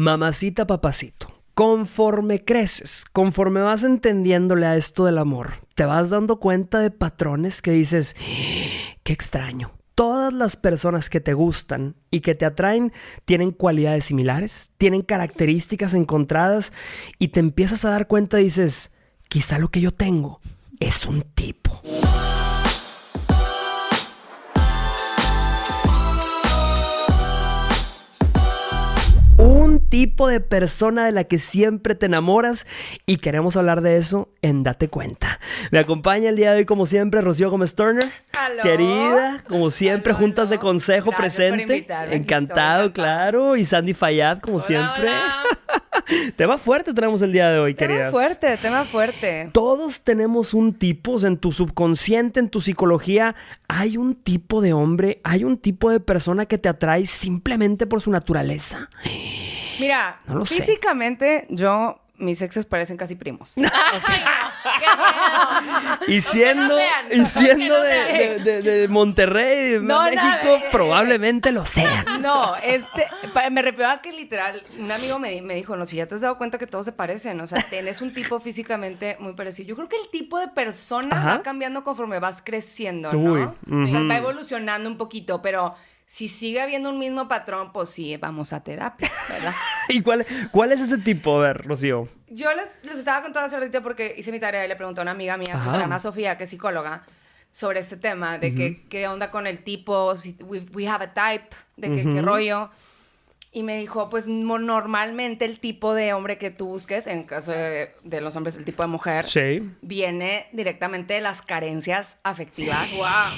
Mamacita, papacito. Conforme creces, conforme vas entendiéndole a esto del amor, te vas dando cuenta de patrones que dices, qué extraño. Todas las personas que te gustan y que te atraen tienen cualidades similares, tienen características encontradas y te empiezas a dar cuenta y dices, quizá lo que yo tengo es un tipo. Tipo de persona de la que siempre te enamoras y queremos hablar de eso en Date Cuenta. Me acompaña el día de hoy, como siempre, Rocío Gómez Turner. Querida, como siempre, juntas de consejo presente. Encantado, claro. Y Sandy Fayad, como siempre. tema fuerte tenemos el día de hoy, queridas. Tema fuerte, tema fuerte. Todos tenemos un tipo, en tu subconsciente, en tu psicología, hay un tipo de hombre, hay un tipo de persona que te atrae simplemente por su naturaleza. Mira, físicamente yo mis exes parecen casi primos. y siendo, y siendo de, Monterrey, de México, eh, probablemente lo sean. No, este, me refiero a que literal, un amigo me, dijo, no, si ya te has dado cuenta que todos se parecen, o sea, tienes un tipo físicamente muy parecido. Yo creo que el tipo de persona va cambiando conforme vas creciendo, ¿no? o sea, va evolucionando un poquito, pero si sigue habiendo un mismo patrón, pues sí, vamos a terapia, ¿verdad? ¿Y cuál, cuál es ese tipo? A ver, Rocío. Yo les, estaba contando hace ratito porque hice mi tarea y le pregunté a una amiga mía que se llama Sofía, que es psicóloga, sobre este tema, de que, qué onda con el tipo, si we, have a type, de que, qué rollo. Y me dijo, pues normalmente el tipo de hombre que tú busques, en caso de, los hombres, el tipo de mujer, viene directamente de las carencias afectivas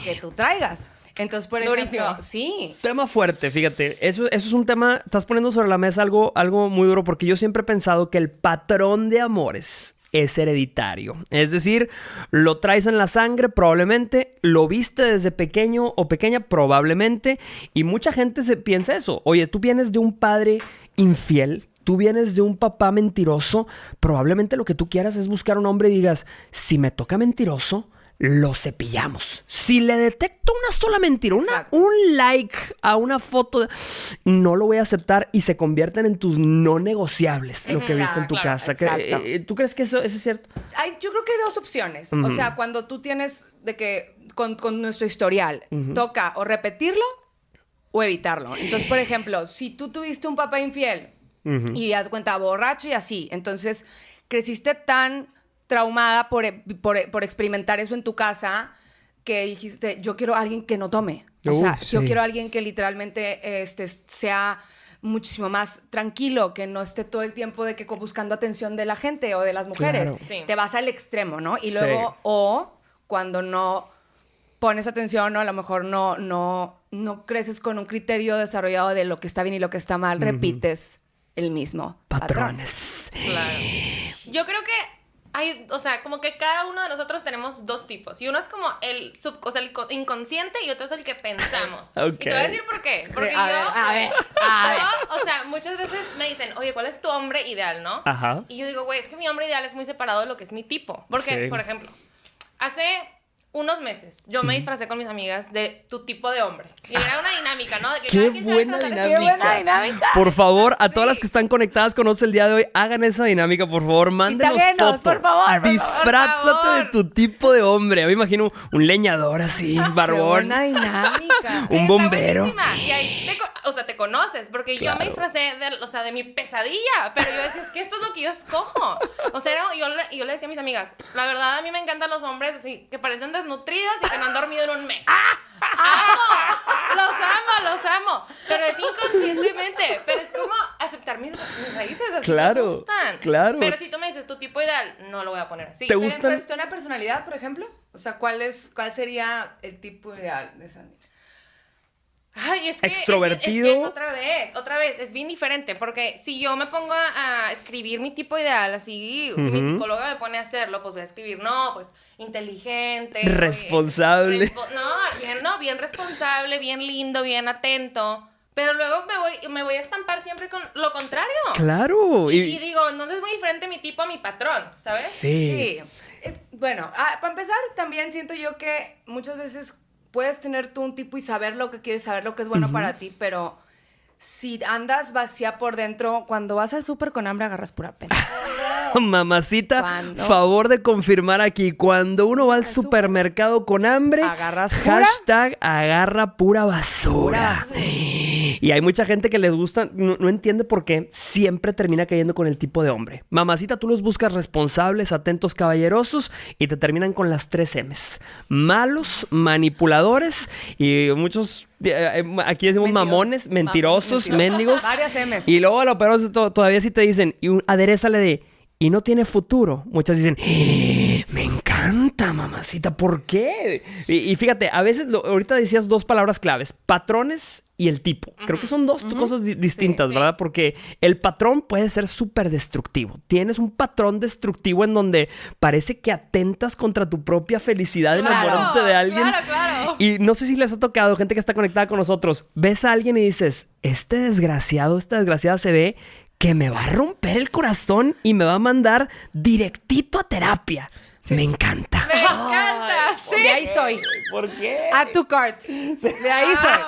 que tú traigas. Entonces, por ejemplo, sí. Tema fuerte, fíjate. Eso, eso es un tema, estás poniendo sobre la mesa algo, algo muy duro porque yo siempre he pensado que el patrón de amores es hereditario. Es decir, lo traes en la sangre probablemente, lo viste desde pequeño o pequeña probablemente, y mucha gente se piensa eso. Oye, tú vienes de un padre infiel, tú vienes de un papá mentiroso, probablemente lo que tú quieras es buscar un hombre y digas, si me toca mentiroso, lo cepillamos. Si le detecto una sola mentira, un like a una foto, no lo voy a aceptar y se convierten en tus no negociables, lo que viste en tu casa. Eh, ¿Tú crees que eso, es cierto? yo creo que hay dos opciones. O sea, cuando tú tienes de que con, nuestro historial, toca o repetirlo o evitarlo. Entonces, por ejemplo, si tú tuviste un papá infiel y has cuenta borracho y así, entonces creciste tan traumada por, por, experimentar eso en tu casa que dijiste, yo quiero a alguien que no tome. O sea, yo quiero a alguien que literalmente este, sea muchísimo más tranquilo, que no esté todo el tiempo de que buscando atención de la gente o de las mujeres. Te vas al extremo, ¿no? Y luego, o cuando no pones atención o a lo mejor no, no, no creces con un criterio desarrollado de lo que está bien y lo que está mal, repites el mismo Patrones. Claro. Yo creo que hay, o sea, como que cada uno de nosotros tenemos dos tipos. Y uno es como el sub, o sea, el inconsciente y otro es el que pensamos. Y te voy a decir por qué. Porque yo, a ver, o sea, muchas veces me dicen, oye, ¿cuál es tu hombre ideal, no? Ajá. Y yo digo, güey, es que mi hombre ideal es muy separado de lo que es mi tipo. Porque, por ejemplo, hace unos meses yo me disfracé con mis amigas de tu tipo de hombre. Y era una dinámica, ¿no? De que Qué, buena dinámica. Qué buena dinámica. Por favor, a todas las que están conectadas con nosotros el día de hoy, hagan esa dinámica, por favor. Mándenos fotos. por favor. Disfrázate de tu tipo de hombre. me imagino un leñador así, barbón. Qué buena dinámica. un bombero. Y ahí te, o sea, te conoces, porque yo me disfracé de, o sea, de mi pesadilla, pero yo decía, es que esto es lo que yo escojo. O sea, yo, yo le decía a mis amigas, la verdad a mí me encantan los hombres así, que parecen de nutridos y que no han dormido en un mes. ¡Amo! Los amo, los amo. Pero es inconscientemente. Pero es como aceptar mis, raíces. Así claro. Me gustan. Claro. Pero si tú me dices tu tipo ideal, no lo voy a poner así. ¿Te gusta? ¿En cuestión a personalidad, por ejemplo? O sea, ¿cuál, es, ¿cuál sería el tipo ideal de Sandy? Ay, es que, extrovertido. otra vez, otra vez, es bien diferente, porque si yo me pongo a, escribir mi tipo ideal, así, si mi psicóloga me pone a hacerlo, pues voy a escribir, no, pues inteligente. Responsable. no, bien, no, bien responsable, bien lindo, bien atento. Pero luego me voy, me voy a estampar siempre con lo contrario. Claro. Y, digo, entonces es muy diferente mi tipo a mi patrón, ¿sabes? Sí. Sí. Es, bueno, ah, para empezar, también siento yo que muchas veces puedes tener tú un tipo y saber lo que quieres, saber lo que es bueno para ti, pero si andas vacía por dentro, cuando vas al súper con hambre agarras pura pena. Mamacita, favor de confirmar aquí, cuando uno va al supermercado con hambre, agarras pura? hashtag agarra pura basura. Y hay mucha gente que les gusta, no, entiende por qué siempre termina cayendo con el tipo de hombre. Mamacita, tú los buscas responsables, atentos, caballerosos y te terminan con las tres M's. Malos, manipuladores y muchos eh, eh, aquí decimos mamones, mentirosos, mendigos. Varias M's. Y luego lo peor todavía si te dicen, y un, aderezale de, y no tiene futuro. Muchas dicen, ¡Eh! Encanta, mamacita, ¿por qué? Y, fíjate, a veces, ahorita decías dos palabras claves, patrones y el tipo. Creo que son dos cosas distintas, ¿verdad? Porque el patrón puede ser súper destructivo. Tienes un patrón destructivo en donde parece que atentas contra tu propia felicidad enamorándote de alguien. Claro, claro. Y no sé si les ha tocado, gente que está conectada con nosotros, ves a alguien y dices, este desgraciado, esta desgraciada se ve que me va a romper el corazón y me va a mandar directito a terapia. Me encanta. Me encanta, sí. De ahí soy. ¿Por qué? A tu cart. De ahí soy.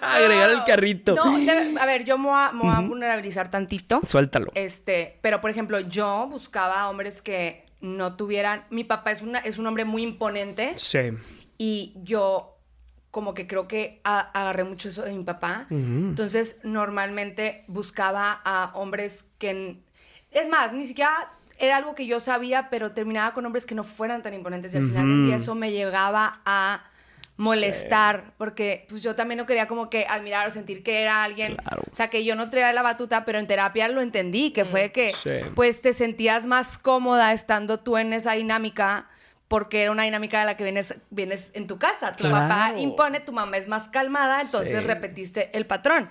Agregar el carrito. No, a ver, yo me voy, a, vulnerabilizar tantito. Suéltalo. Este, pero por ejemplo, yo buscaba hombres que no tuvieran. Mi papá es, una, es un hombre muy imponente. Sí. Y yo como que creo que agarré mucho eso de mi papá. Entonces, normalmente buscaba a hombres que... Es más, ni siquiera era algo que yo sabía, pero terminaba con hombres que no fueran tan imponentes. Y al final del día eso me llegaba a molestar, porque pues yo también no quería como que admirar o sentir que era alguien, o sea, que yo no traía la batuta, pero en terapia lo entendí, que fue que pues te sentías más cómoda estando tú en esa dinámica porque era una dinámica de la que vienes, vienes en tu casa. Tu papá impone, tu mamá es más calmada, entonces repetiste el patrón.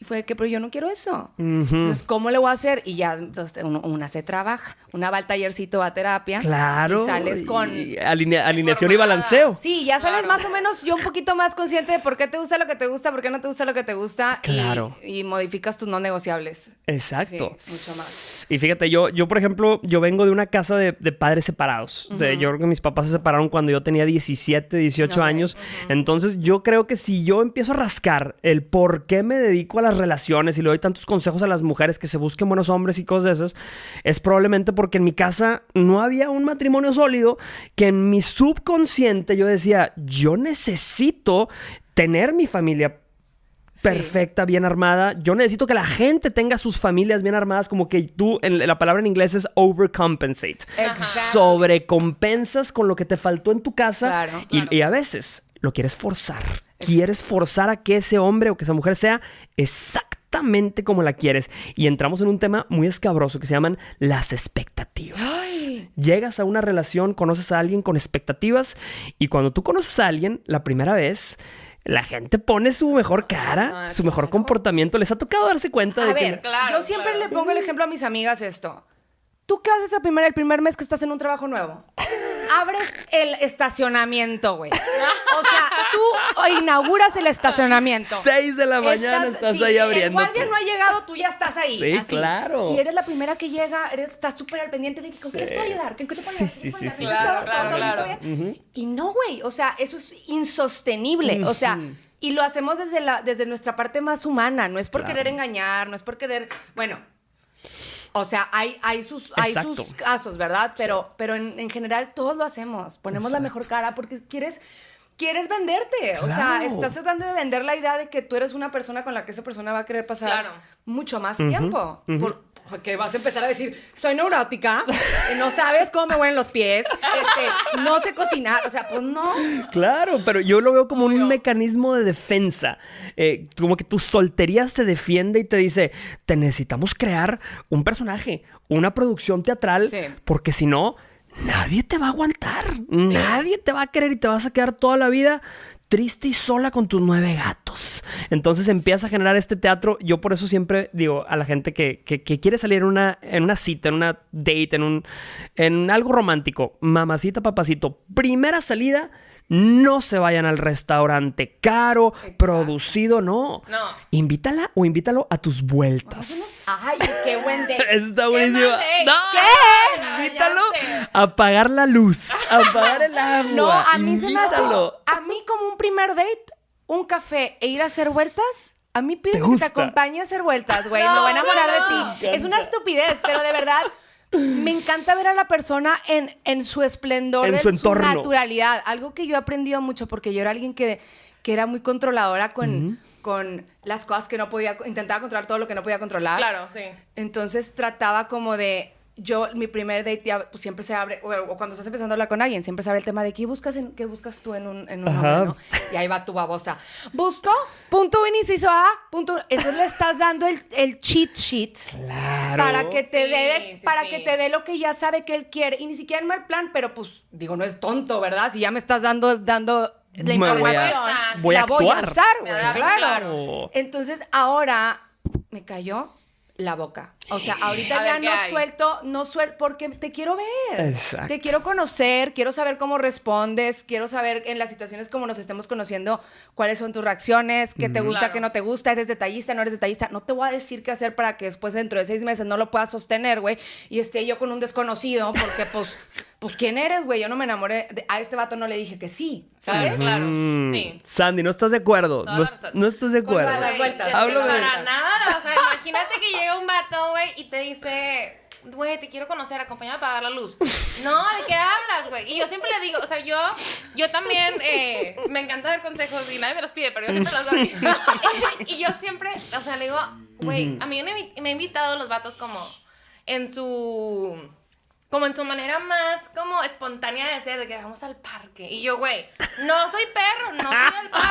Y fue que, pero yo no quiero eso. Entonces, ¿cómo le voy a hacer? Y ya, entonces, una se trabaja. Una va al tallercito, va a terapia. Claro. Y sales con... alineación y balanceo. Sí, ya sales más o menos yo un poquito más consciente de por qué te gusta lo que te gusta, por qué no te gusta lo que te gusta. Claro. Y, modificas tus no negociables. Exacto. Sí, mucho más. Y fíjate, yo, yo por ejemplo, yo vengo de una casa de, padres separados. yo creo que mis papás se separaron cuando yo tenía 17, 18 años. Entonces, yo creo que si yo empiezo a rascar el por qué me dedico a la relaciones y le doy tantos consejos a las mujeres que se busquen buenos hombres y cosas de esas, es probablemente porque en mi casa no había un matrimonio sólido que en mi subconsciente yo decía, yo necesito tener mi familia perfecta, bien armada. Yo necesito que la gente tenga sus familias bien armadas, como que tú, en, la palabra en inglés es overcompensate. Sobrecompensas con lo que te faltó en tu casa y a veces lo quieres forzar quieres forzar a que ese hombre o que esa mujer sea exactamente como la quieres. Y entramos en un tema muy escabroso que se llaman las expectativas. Llegas a una relación, conoces a alguien con expectativas y cuando tú conoces a alguien la primera vez, la gente pone su mejor cara, ah, su mejor comportamiento. ¿Les ha tocado darse cuenta de ver, claro, yo siempre le pongo el ejemplo a mis amigas esto. ¿Tú qué haces el primer, el primer mes que estás en un trabajo nuevo? Abres el estacionamiento, güey. O sea, tú inauguras el estacionamiento. Seis de la mañana estás, ahí abriendo. El guardia no ha llegado, tú ya estás ahí. Sí, claro. Y eres la primera que llega, eres, estás súper al pendiente de ¿con qué les puedo ayudar? ¿Con qué te puedo ayudar? Sí, sí, sí. Claro, claro, claro. Y no, güey. O sea, eso es insostenible. O sea, y lo hacemos desde, la, desde nuestra parte más humana. No es por querer engañar, no es por querer. Bueno o sea, hay, hay, sus, hay sus casos, ¿verdad? Pero, pero en, general todos lo hacemos. Ponemos la mejor cara porque quieres quieres venderte. O sea, estás tratando de vender la idea de que tú eres una persona con la que esa persona va a querer pasar mucho más tiempo. porque vas a empezar a decir, soy neurótica, no sabes cómo me huelen los pies, este, no sé cocinar. O sea, pues no. Claro, pero yo lo veo como un mecanismo de defensa. Eh, como que tu soltería se defiende y te dice, te necesitamos crear un personaje, una producción teatral, porque si no nadie te va a aguantar. Nadie te va a querer y te vas a quedar toda la vida triste y sola con tus nueve gatos. Entonces empieza a generar este teatro. Yo por eso siempre digo a la gente que, quiere salir en una, en una cita, en una date, en, un, en algo romántico, mamacita, papacito, primera salida no se vayan al restaurante caro, producido, no. No. Invítala o invítalo a tus vueltas. Ay, qué buen date. Está buenísimo. No. ¿Qué? Invítalo a apagar la luz, a apagar el agua. No, a mí se me hace. A mí, como un primer date, un café e ir a hacer vueltas A mí pide que te acompañe a hacer vueltas, güey. me voy a enamorar de ti. Es una estupidez, pero de verdad me encanta ver a la persona en, en su esplendor, en su, naturalidad. Algo que yo he aprendido mucho porque yo era alguien que, que era muy controladora con, con las cosas que no podía, intentaba controlar todo lo que no podía controlar. Claro, sí. Entonces trataba como de yo, mi primer date ya, pues, siempre se abre, o, cuando estás empezando a hablar con alguien, siempre se abre el tema de qué buscas, en, qué buscas tú en un, en un hombre, ¿no? Y ahí va tu babosa. Busco, punto inciso A, punto. Entonces le estás dando el, el cheat sheet. Claro. Para que te dé, para que te dé lo que ya sabe que él quiere. Y ni siquiera en mal plan, pero pues, digo, no es tonto, ¿verdad? Si ya me estás dando, dando la información, voy a, la voy a usar, claro. Entonces ahora me cayó la boca. O sea, ahorita ya no suelto, no suelto, porque te quiero ver. Te quiero conocer, quiero saber cómo respondes, quiero saber en las situaciones como nos estemos conociendo, cuáles son tus reacciones, qué te gusta, qué no te gusta, eres detallista, no eres detallista. No te voy a decir qué hacer para que después dentro de seis meses no lo puedas sostener, güey, y esté yo con un desconocido, porque pues, pues ¿quién eres, güey? Yo no me enamoré, a este vato no le dije que sí, ¿sabes? Claro, sí. Sandy, ¿no estás de acuerdo? No, estás de acuerdo. Hablo para nada, o sea, imagínate que llega un vato, güey, y te dice, güey, te quiero conocer, acompáñame a apagar la luz. No, ¿de qué hablas, güey? Y yo siempre le digo, o sea, yo, yo también eh, me encanta dar consejos y nadie me los pide, pero yo siempre los doy. y yo siempre, o sea, le digo, güey, a mí me, me he invitado los vatos como en su como en su manera más como espontánea de ser, de que vamos al parque. Y yo, güey, no soy perro, no quiero al parque.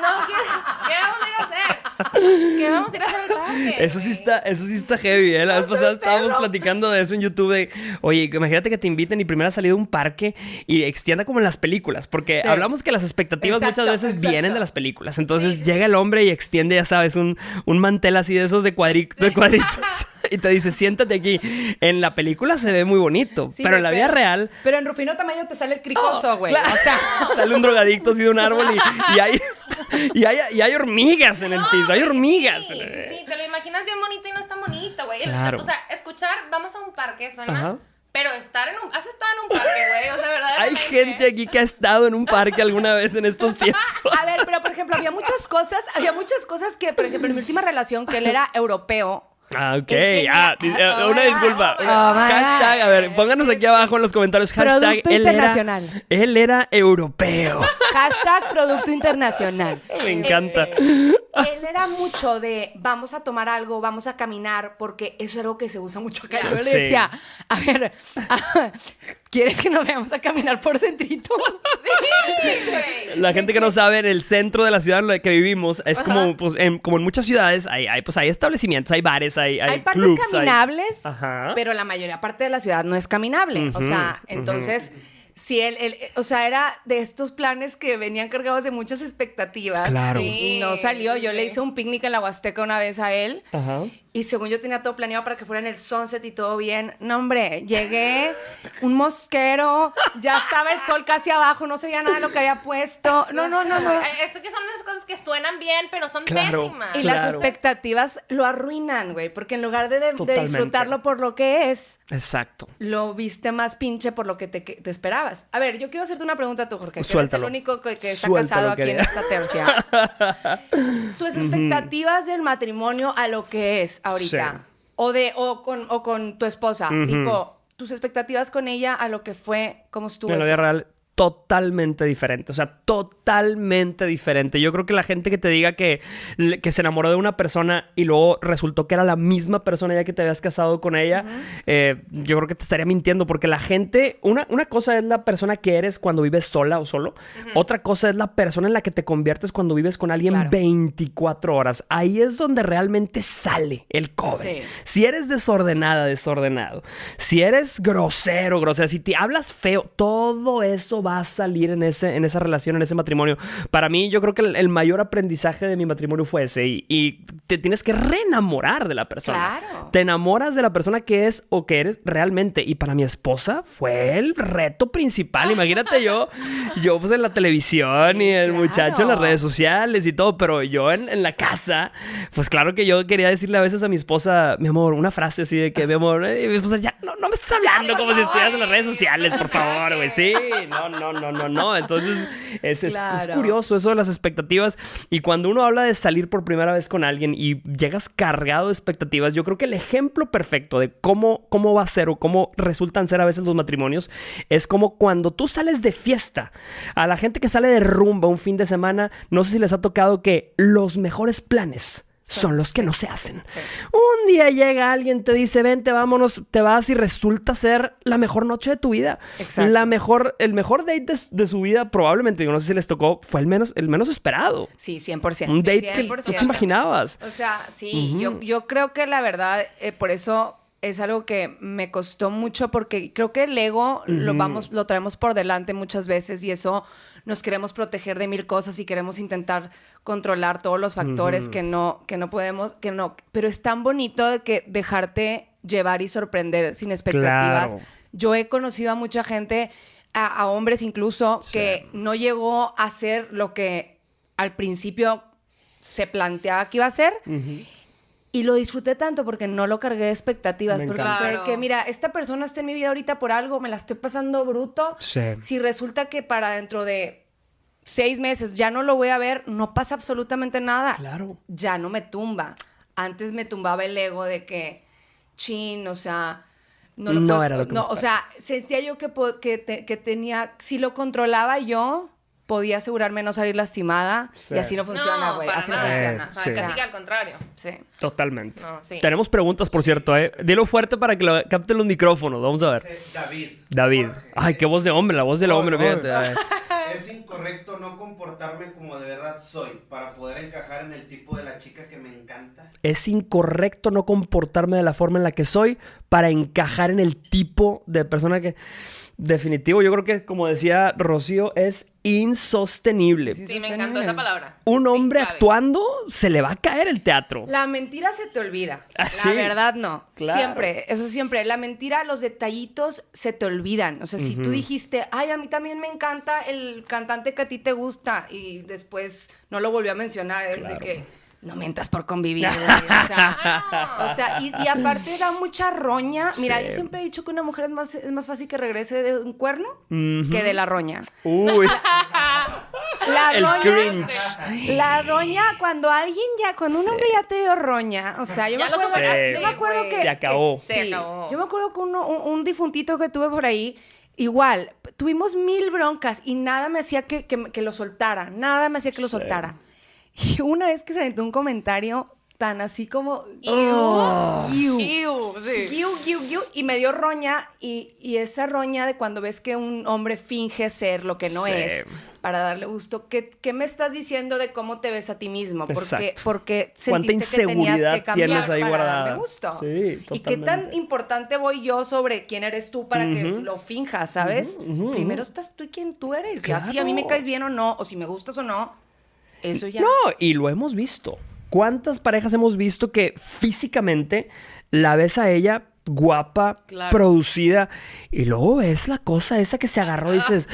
No quiero, ¿qué vamos a ir a hacer? ¿Qué vamos a ir a hacer al parque? Eso sí está, eso sí está heavy, ¿eh? La vez pasada estábamos platicando de eso en YouTube de, oye, imagínate que te inviten y primero has salido a un parque y extienda como en las películas, porque hablamos que las expectativas muchas veces vienen de las películas. Entonces llega el hombre y extiende, ya sabes, un, un mantel así de esos de, de cuadritos. y te dice, siéntate aquí. En la película se ve muy bonito, pero en la vida real. Pero en Rufino Tamaño te sale el cricoso, oh, güey. o sea, sale un drogadicto así de un árbol y, hay, y, hay, y hay hormigas en el piso, hay hormigas. Sí, sí, sí, te lo imaginas bien bonito y no es tan bonito, güey. O sea, escuchar, vamos a un parque, suena. Pero estar en un... ¿Has estado en un parque, güey? O sea, ¿verdad? Hay gente aquí que ha estado en un parque alguna vez en estos tiempos. A ver, pero por ejemplo, había muchas cosas, había muchas cosas que, por ejemplo, en mi última relación, que él era europeo, Ah, ok. Ah, una disculpa. Oh, hashtag, a ver, pónganos aquí abajo en los comentarios. Hashtag, Producto él internacional. Era, él era europeo. Hashtag Producto Internacional. Me encanta. él era mucho de vamos a tomar algo, vamos a caminar, porque eso es algo que se usa mucho acá. Yo le decía, a ver, ¿Quieres que nos veamos a caminar por centrito? Sí, La gente que no sabe, en el centro de la ciudad en la que vivimos, es como, pues, en, como en muchas ciudades, hay, hay, pues, hay establecimientos, hay bares, hay, hay, hay partes caminables, pero la mayoría parte de la ciudad no es caminable. o sea, entonces... Sí, él, o sea, era de estos planes que venían cargados de muchas expectativas. Claro. y no salió. Yo le hice un picnic en la Huasteca una vez a él. Ajá. Y según yo tenía todo planeado para que fuera en el sunset y todo bien. No, hombre, llegué, un mosquero, ya estaba el sol casi abajo, no se veía nada de lo que había puesto. No, no, no, no. Eso que son esas cosas que suenan bien, pero son pésimas. Y las expectativas lo arruinan, güey, porque en lugar de, disfrutarlo por lo que es, Exacto. Lo viste más pinche por lo que te, esperabas. A ver, yo quiero hacerte una pregunta a tú, Jorge, que eres el único que, está casado aquí en esta tercia. Tus expectativas del matrimonio a lo que es ahorita. O de, o con, o con tu esposa. Tipo, tus expectativas con ella a lo que fue, cómo estuvo. En la vida real, totalmente diferente. O sea, totalmente diferente. Yo creo que la gente que te diga que, que se enamoró de una persona y luego resultó que era la misma persona ya que te habías casado con ella, eh, yo creo que te estaría mintiendo porque la gente, una, una cosa es la persona que eres cuando vives sola o solo, otra cosa es la persona en la que te conviertes cuando vives con alguien 24 horas. Ahí es donde realmente sale el cobre. Si eres desordenada, desordenado, si eres grosero, grosero, si te hablas feo, todo eso va a salir en, ese, en esa relación, en ese matrimonio. Para mí, yo creo que el, mayor aprendizaje de mi matrimonio fue ese. Y, te tienes que reenamorar de la persona. Claro. Te enamoras de la persona que es o que eres realmente. Y para mi esposa fue el reto principal. Imagínate yo, yo pues en la televisión y el muchacho en las redes sociales y todo, pero yo en, la casa, pues claro que yo quería decirle a veces a mi esposa, mi amor, una frase así de que, mi amor, eh, mi esposa, ya no, no me estás hablando como si estuvieras en las redes sociales, por favor, güey. Sí, no, no no, no, no, no. Entonces, es, es, curioso eso de las expectativas. Y cuando uno habla de salir por primera vez con alguien y llegas cargado de expectativas, yo creo que el ejemplo perfecto de cómo, cómo va a ser o cómo resultan ser a veces los matrimonios es como cuando tú sales de fiesta. A la gente que sale de rumba un fin de semana, no sé si les ha tocado que los mejores planes son los que no se hacen. Un día llega alguien, te dice, vente, vámonos, te vas y resulta ser la mejor noche de tu vida. La mejor, el mejor date de, su vida, probablemente, yo no sé si les tocó, fue el menos, el menos esperado. Sí, 100%. Un date que tú te imaginabas. O sea, sí, yo, yo creo que la verdad, eh, por eso es algo que me costó mucho porque creo que el ego lo vamos, lo traemos por delante muchas veces y eso nos queremos proteger de mil cosas y queremos intentar controlar todos los factores que no, que no podemos, que no. Pero es tan bonito que dejarte llevar y sorprender sin expectativas. Yo he conocido a mucha gente, a, hombres incluso, que no llegó a ser lo que al principio se planteaba que iba a ser. Y lo disfruté tanto porque no lo cargué de expectativas. porque sé que, mira, esta persona está en mi vida ahorita por algo, me la estoy pasando bruto. Si resulta que para dentro de seis meses ya no lo voy a ver, no pasa absolutamente nada. Claro. Ya no me tumba. Antes me tumbaba el ego de que, chin, o sea, no lo no era lo que no, o sea, sentía yo que, que, que tenía, si lo controlaba yo, podía asegurarme no salir lastimada y así no funciona, güey. así no funciona. O sea, casi que al contrario. Sí. Totalmente. Tenemos preguntas, por cierto, ¿eh? Dilo fuerte para que lo capten los micrófonos. Vamos a ver. David. David. Ay, qué voz de hombre, la voz del hombre, fíjate. Es incorrecto no comportarme como de verdad soy para poder encajar en el tipo de la chica que me encanta. Es incorrecto no comportarme de la forma en la que soy para encajar en el tipo de persona que... Definitivo, yo creo que como decía Rocío, es insostenible. Sí, me encantó esa palabra. Un hombre actuando se le va a caer el teatro. La mentira se te olvida. ¿Ah, la verdad no. Siempre, eso siempre. La mentira, los detallitos se te olvidan. O sea, si tú dijiste, ay, a mí también me encanta el cantante que a ti te gusta y después no lo volvió a mencionar, es de que no mientas por convivir, O sea, y, aparte da mucha roña. Mira, yo siempre he dicho que una mujer es más, es más fácil que regrese de un cuerno que de la roña. Uy. la roña. La roña, cuando alguien ya, cuando un hombre ya te dio roña, o sea, yo, me acuerdo, que. Se acabó. se acabó. Yo me acuerdo que un, difuntito que tuve por ahí. Igual, tuvimos mil broncas y nada me hacía que, que lo soltara, nada me hacía que lo soltara. Y una vez que se aventó un comentario tan así como oh. y me dio roña y, esa roña de cuando ves que un hombre finge ser lo que no es para darle gusto ¿qué, ¿qué, me estás diciendo de cómo te ves a ti mismo? Porque, porque sentiste que tenías que cambiar para darme gusto. y qué tan importante voy yo sobre quién eres tú para que lo finjas, ¿sabes? Primero estás tú y quién tú eres. Y así a mí me caes bien o no, o si me gustas o no, eso ya. No, y lo hemos visto. ¿Cuántas parejas hemos visto que físicamente la ves a ella guapa, producida, y luego ves la cosa esa que se agarró y dices...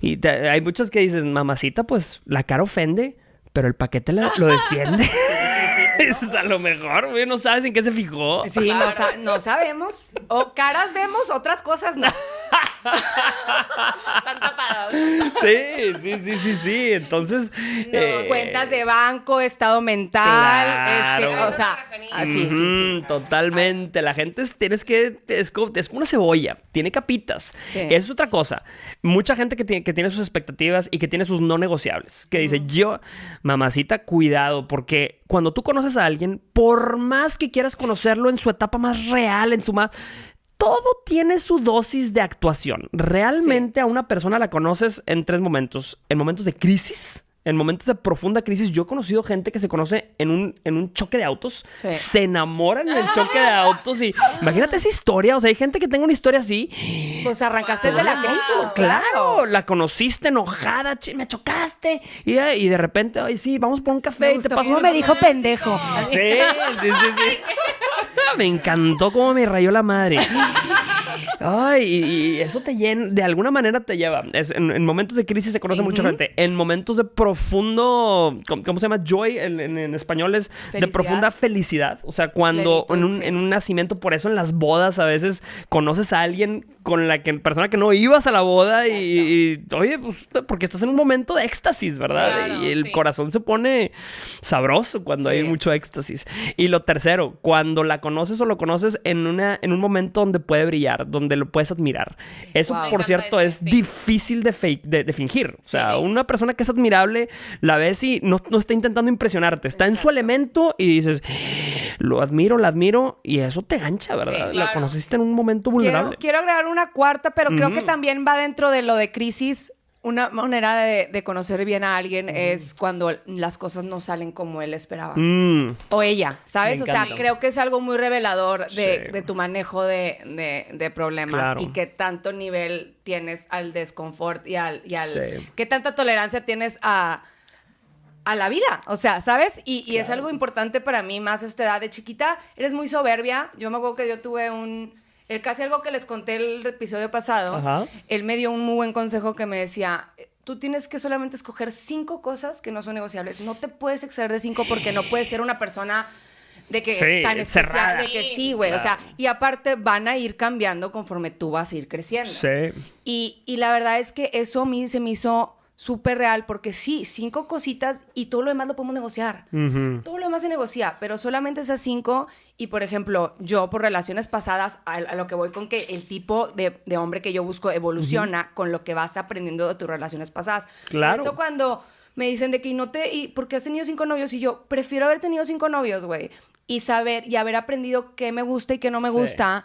Y hay muchas que dices, mamacita, pues la cara ofende, pero el paquete lo defiende. Es a lo mejor, güey. No sabes en qué se fijó. Sí, no, no, sabemos. O caras vemos, otras cosas no. Están tapadas. Sí, sí, sí, sí, sí. Entonces. Eh, cuentas de banco, estado mental. Este, o sea, así, sí, sí. Totalmente. La gente es, tienes que. Es como, una cebolla. Tiene capitas. Eso es otra cosa. Mucha gente que tiene, que tiene sus expectativas y que tiene sus no negociables. Que dice, yo, mamacita, cuidado, porque cuando tú conoces a alguien, por más que quieras conocerlo en su etapa más real, en su más todo tiene su dosis de actuación. Realmente a una persona la conoces en tres momentos. En momentos de crisis, en momentos de profunda crisis, yo he conocido gente que se conoce en un, en un choque de autos, se enamoran en el choque de autos y imagínate esa historia, o sea, hay gente que tenga una historia así. Pues arrancaste de la crisis. Claro, la conociste enojada, me chocaste y, y, de repente, ay, sí, vamos por un café y te pasó. ¿Cómo me dijo pendejo? Sí, sí, sí, sí. Me encantó cómo me rayó la madre. Ay, y, eso te llena, de alguna manera te lleva. en, momentos de crisis se conoce mucha gente. En momentos de profundo, ¿cómo, se llama? Joy en, español es de profunda felicidad. O sea, cuando en un, en un, nacimiento, por eso en las bodas a veces conoces a alguien con la que, persona que no ibas a la boda y, oye, pues porque estás en un momento de éxtasis, ¿verdad? y el corazón se pone sabroso cuando hay mucho éxtasis. Y lo tercero, cuando la conoces o lo conoces en, una, en un momento donde puede brillar, donde lo puedes admirar. Eso, por cierto, es difícil de, fake, de, fingir. O sea, una persona que es admirable, la ves y no, no está intentando impresionarte, está en su elemento y dices, lo admiro, la admiro y eso te gancha, ¿verdad? La conociste en un momento vulnerable. Quiero, agregar una cuarta, pero creo que también va dentro de lo de crisis una manera de, conocer bien a alguien es cuando las cosas no salen como él esperaba. Mm. O ella, ¿sabes? O sea, creo que es algo muy revelador de, tu manejo de, problemas y qué tanto nivel tienes al desconfort y al... Y qué tanta tolerancia tienes a, a la vida. O sea, ¿sabes? Y, es algo importante para mí, más esta edad de chiquita. Eres muy soberbia. Yo me acuerdo que yo tuve un el casi algo que les conté el episodio pasado, él me dio un muy buen consejo que me decía, tú tienes que solamente escoger cinco cosas que no son negociables. No te puedes exceder de cinco porque no puedes ser una persona de que tan especial, de que sí, güey. O sea, y aparte van a ir cambiando conforme tú vas a ir creciendo. Sí. Y, y la verdad es que eso a mí se me hizo súper real, porque sí, cinco cositas y todo lo demás lo podemos negociar. Todo lo demás se negocia, pero solamente esas cinco. Y por ejemplo, yo por relaciones pasadas, a, lo que voy con que el tipo de, hombre que yo busco evoluciona con lo que vas aprendiendo de tus relaciones pasadas. Claro. Por eso cuando me dicen de que no te. ¿Y por qué has tenido cinco novios? Y yo prefiero haber tenido cinco novios, güey. Y saber y haber aprendido qué me gusta y qué no me gusta.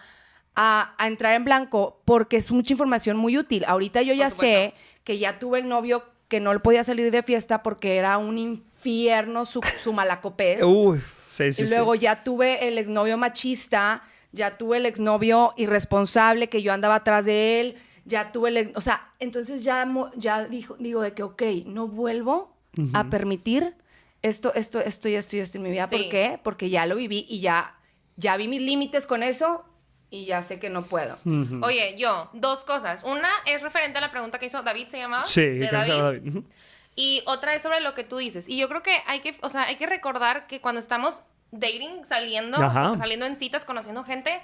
A, a, entrar en blanco porque es mucha información muy útil. Ahorita yo ya sé que ya tuve el novio que no podía salir de fiesta porque era un infierno su, su malacopés. Uy, sí, sí, y luego ya tuve el exnovio machista, ya tuve el exnovio irresponsable que yo andaba atrás de él, ya tuve el... o sea, entonces ya, ya dijo, digo de que, ok, no vuelvo a permitir esto, esto, esto y esto y esto en mi vida. ¿Por qué? Porque ya lo viví y ya, ya vi mis límites con eso y ya sé que no puedo. Oye, yo, dos cosas. Una es referente a la pregunta que hizo David, ¿se llamaba? Sí, de David. Y otra es sobre lo que tú dices. Y yo creo que hay que, o sea, hay que recordar que cuando estamos dating, saliendo, saliendo en citas, conociendo gente,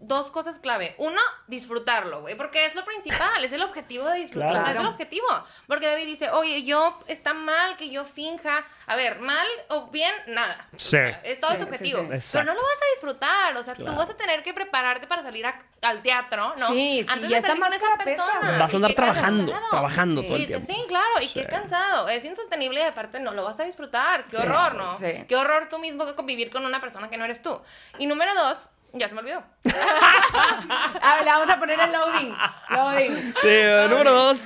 dos cosas clave. Uno, disfrutarlo, güey, porque es lo principal, es el objetivo de disfrutar. O sea, es el objetivo. Porque David dice, oye, yo, está mal que yo finja. A ver, mal o bien, nada. Sí. es todo subjetivo. Pero no lo vas a disfrutar. O sea, tú vas a tener que prepararte para salir al teatro, ¿no? Sí, sí. y esa máscara pesa. Vas a andar trabajando, trabajando todo el tiempo. Sí, claro. Y qué cansado. Es insostenible y aparte no lo vas a disfrutar. Qué horror, ¿no? Qué horror tú mismo convivir con una persona que no eres tú. Y número dos, ya se me olvidó. a ver, le vamos a poner el loading. Loading. Sí, número dos.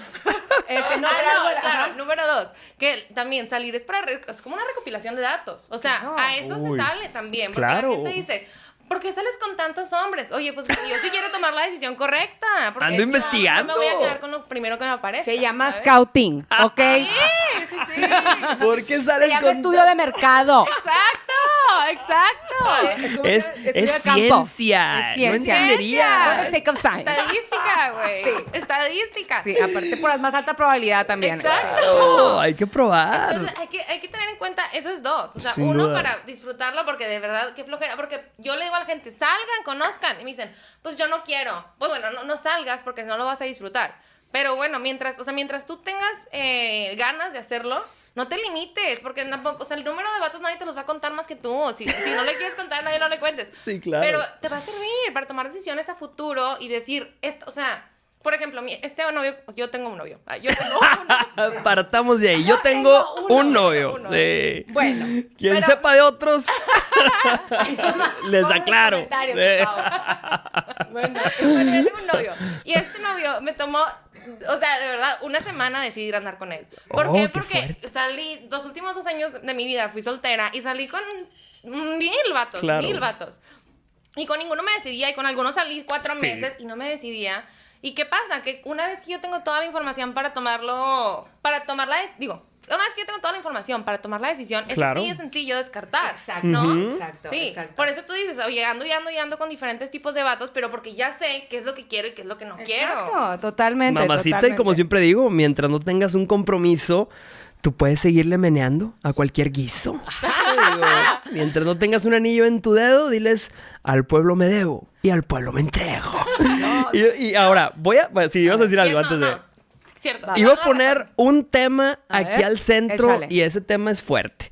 Este, no, ah, no, claro, número dos. Que también salir es para. Es como una recopilación de datos. O sea, a eso se sale también. Porque claro. la gente dice ¿por qué sales con tantos hombres? Oye, pues yo sí quiero tomar la decisión correcta. Ando investigando. No me voy a quedar con lo primero que me aparece. Se llama scouting, ¿ok? Sí, sí, sí. ¿Por qué sales Se llama estudio de mercado. Exacto, exacto. Es, es, es ciencia. Es ciencia. No entendería. Estadística, güey. Sí. Estadística. Sí, aparte por la más alta probabilidad también. Exacto. hay que probar. Entonces, hay que, hay que tener en cuenta esos dos. O sea, uno para disfrutarlo porque de verdad, qué flojera. Porque yo le digo a la gente, salgan, conozcan. Y me dicen, pues yo no quiero. Pues bueno, no, no salgas porque no lo vas a disfrutar. Pero bueno, mientras, o sea, mientras tú tengas eh, ganas de hacerlo, no te limites, porque tampoco, o sea, el número de vatos nadie te los va a contar más que tú. Si, si no le quieres contar, nadie no le cuentes. Sí, claro. Pero te va a servir para tomar decisiones a futuro y decir, esto, o sea, por ejemplo, este novio, yo tengo un novio. Yo tengo un Partamos de ahí. Yo tengo, un, novio. Sí. Bueno. Quien sepa de otros, les aclaro. Bueno, bueno, yo tengo un novio. Y este novio me tomó o sea, de verdad, una semana decidí andar con él. ¿Por oh, qué? Porque salí, los últimos dos años de mi vida fui soltera y salí con mil vatos, mil vatos. Y con ninguno me decidía y con algunos salí cuatro meses y no me decidía. ¿Y qué pasa? Que una vez que yo tengo toda la información para tomarlo, para tomarla, digo, una vez que yo tengo toda la información para tomar la decisión, es así de sencillo descartar. Exacto. ¿No? Exacto. Sí. Por eso tú dices, oye, ando y ando y ando con diferentes tipos de vatos, pero porque ya sé qué es lo que quiero y qué es lo que no quiero. Exacto, totalmente. Mamacita, y como siempre digo, mientras no tengas un compromiso, tú puedes seguirle meneando a cualquier guiso. mientras no tengas un anillo en tu dedo, diles al pueblo me debo y al pueblo me entrego. y, ahora, voy a. Si ibas a decir algo antes de. Cierto. Iba a poner un tema aquí al centro y ese tema es fuerte.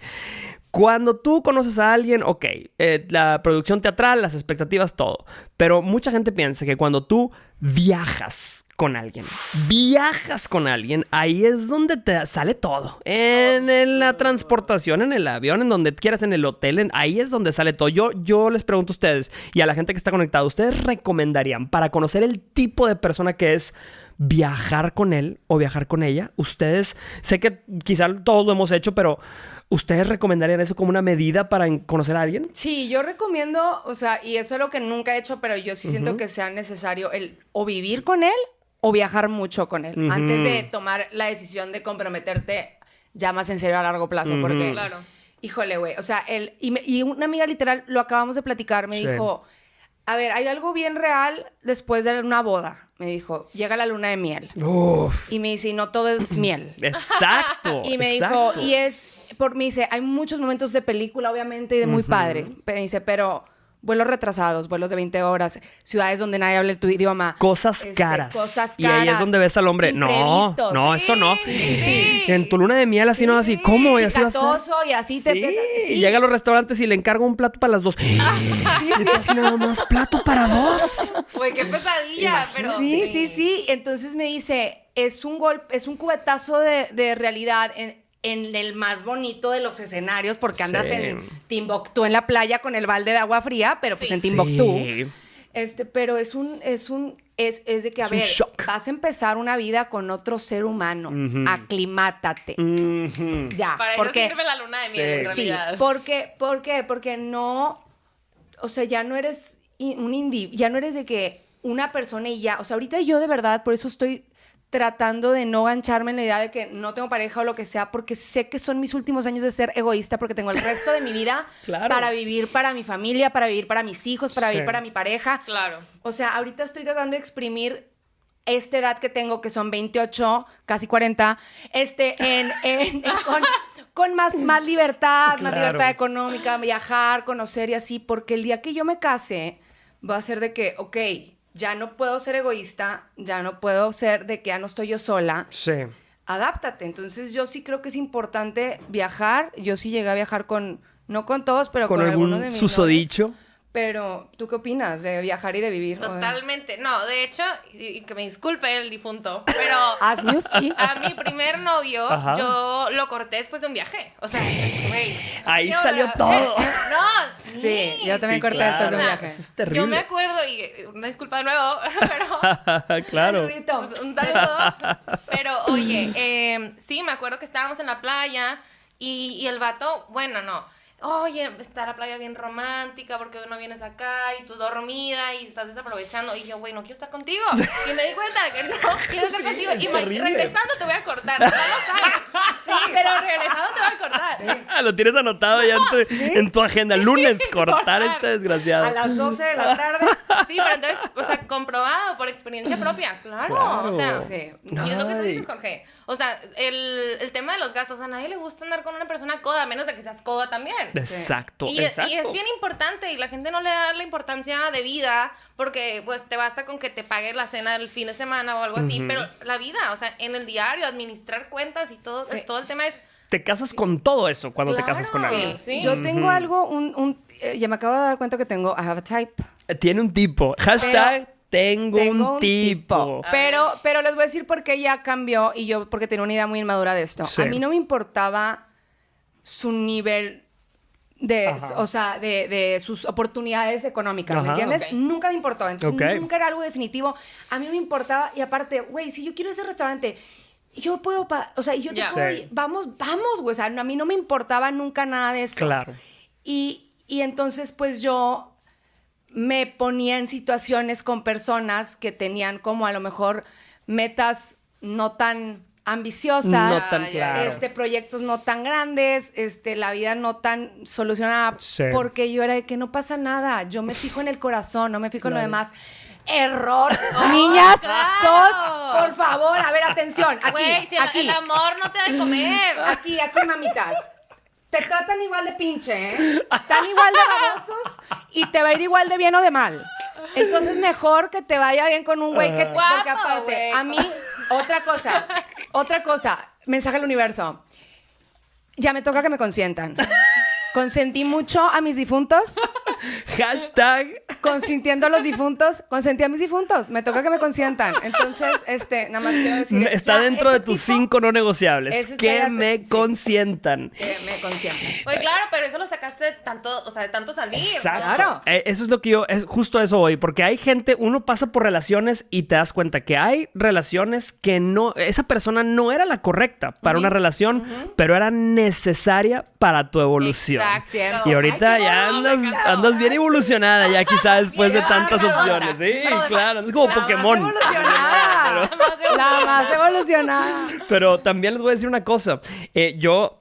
Cuando tú conoces a alguien, ok, eh, la producción teatral, las expectativas, todo. Pero mucha gente piensa que cuando tú viajas con alguien, viajas con alguien, ahí es donde te sale todo. En, la transportación, en el avión, en donde quieras, en el hotel, ahí es donde sale todo. Yo, yo les pregunto a ustedes y a la gente que está conectada, ¿ustedes recomendarían para conocer el tipo de persona que es viajar con él o viajar con ella? Ustedes, sé que quizá todos lo hemos hecho, pero ¿Ustedes recomendarían eso como una medida para conocer a alguien? Sí, yo recomiendo, o sea, y eso es lo que nunca he hecho, pero yo sí siento que sea necesario el o vivir con él o viajar mucho con él antes de tomar la decisión de comprometerte ya más en serio a largo plazo, porque claro. Híjole, güey, o sea, él y, una amiga literal lo acabamos de platicar, me dijo, "A ver, hay algo bien real después de una boda." me dijo, llega la luna de miel. Y me dice, no todo es miel. Exacto. y me dijo, y es, por, me dice, hay muchos momentos de película, obviamente, y de muy padre. Pero me dice, pero vuelos retrasados, vuelos de 20 horas, ciudades donde nadie habla tu idioma. Cosas este, caras. Cosas caras. Y ahí es donde ves al hombre. No, no, eso no. Sí, sí, sí. En tu luna de miel así no así. ¿Cómo? Y así, y así te Y llega a los restaurantes y le encargo un plato para las dos. sí, sí, sí. nada más, plato para dos. Güey, qué pesadilla, pero... Sí, sí, sí. Entonces me dice, es un golpe, es un cubetazo de, de realidad en, en el más bonito de los escenarios porque andas en Timbuktu en la playa con el balde de agua fría, pero pues en Timbuktu. Este, pero es un, es un, es, es de que, a ver, vas a empezar una vida con otro ser humano. Aclimátate. Ya. Para porque, la luna de miel, en realidad. Sí, porque, ¿por qué? Porque no, o sea, ya no eres un indie, ya no eres de que una persona y ya, o sea, ahorita yo de verdad, por eso estoy tratando de no gancharme en la idea de que no tengo pareja o lo que sea, porque sé que son mis últimos años de ser egoísta, porque tengo el resto de mi vida para vivir para mi familia, para vivir para mis hijos, para vivir para mi pareja. Claro. O sea, ahorita estoy tratando de exprimir esta edad que tengo, que son 28, casi 40, este, en, con, más, más libertad, más libertad económica, viajar, conocer y así, porque el día que yo me case, va a ser de que, ok, ya no puedo ser egoísta, ya no puedo ser de que ya no estoy yo sola. Sí. Adáptate. Entonces yo sí creo que es importante viajar. Yo sí llegué a viajar con, no con todos, pero con, con algunos de mis susodicho. Pero, ¿tú qué opinas de viajar y de vivir? Totalmente. No, de hecho, y, que me disculpe el difunto, pero a mi primer novio yo lo corté después de un viaje. O sea, güey. Ahí salió todo. no, sí. Sí, yo también corté después de un viaje. Eso es terrible. Yo me acuerdo, y una disculpa de nuevo, pero... claro. Un saludo. Pero, oye, eh, sí, me acuerdo que estábamos en la playa y, y el vato, bueno, no oye, está la playa bien romántica porque no vienes acá y tú dormida y estás desaprovechando. Y yo, güey, no quiero estar contigo. Y me di cuenta que no quiero estar contigo. Y regresando te voy a cortar. No lo sabes. Sí, pero regresando te voy a cortar. Lo tienes anotado ya en, tu, agenda. Lunes, cortar esta desgraciada. A las 12 de la tarde. Sí, pero entonces, o sea, comprobado por experiencia propia. Claro. O sea, sí. Y es lo que tú dices, Jorge. O sea, el, el tema de los gastos. A nadie le gusta andar con una persona coda, a menos de que seas coda también. Exacto, y, exacto. Y es bien importante y la gente no le da la importancia de vida porque pues te basta con que te pagues la cena el fin de semana o algo así, pero la vida, o sea, en el diario, administrar cuentas y todo, todo el tema es... Te casas con todo eso cuando te casas con alguien. Sí, Yo tengo algo, un, un eh, ya me acabo de dar cuenta que tengo, I have a type. Eh, tiene un tipo. Hashtag... tengo, un, tipo. Pero, pero les voy a decir por qué ya cambió y yo porque tenía una idea muy inmadura de esto. A mí no me importaba su nivel de, o sea, de, de, sus oportunidades económicas, ¿me entiendes? Nunca me importó, entonces nunca era algo definitivo. A mí me importaba, y aparte, güey, si yo quiero ese restaurante, yo puedo, o sea, yo te soy, vamos, vamos, güey, o sea, a mí no me importaba nunca nada de eso. Claro. Y, y entonces, pues yo me ponía en situaciones con personas que tenían como a lo mejor metas no tan ambiciosas, no tan claro. este, proyectos no tan grandes, este, la vida no tan solucionada, porque yo era de que no pasa nada, yo me fijo en el corazón, no me fijo en lo demás. Error, niñas, sos, por favor, a ver, atención, aquí, si aquí. El, amor no te da de comer. Aquí, aquí, mamitas. Te tratan igual de pinche, ¿eh? Están igual de babosos y te va a ir igual de bien o de mal. Entonces, mejor que te vaya bien con un güey que... Porque aparte, a mí, otra cosa, otra cosa, mensaje al universo. Ya me toca que me consientan. Consentí mucho a mis difuntos. Hashtag. Consintiendo a los difuntos. Consentí a mis difuntos. Me toca que me consientan. Entonces, este, nada más quiero decir. Está dentro de tus cinco no negociables. Que me consientan. Que me consientan. Oye, claro, pero eso lo sacaste de tanto, o sea, de tanto salir. Claro. Eh, eso es lo que yo, es justo eso hoy. Porque hay gente, uno pasa por relaciones y te das cuenta que hay relaciones que no, esa persona no era la correcta para una relación, pero era necesaria para tu evolución. Y ahorita ya andas, andas bien evolucionada ya después de tantas opciones. Sí, claro, es como Pokémon. evolucionada. La más evolucionada. Pero también les voy a decir una cosa. Eh, yo,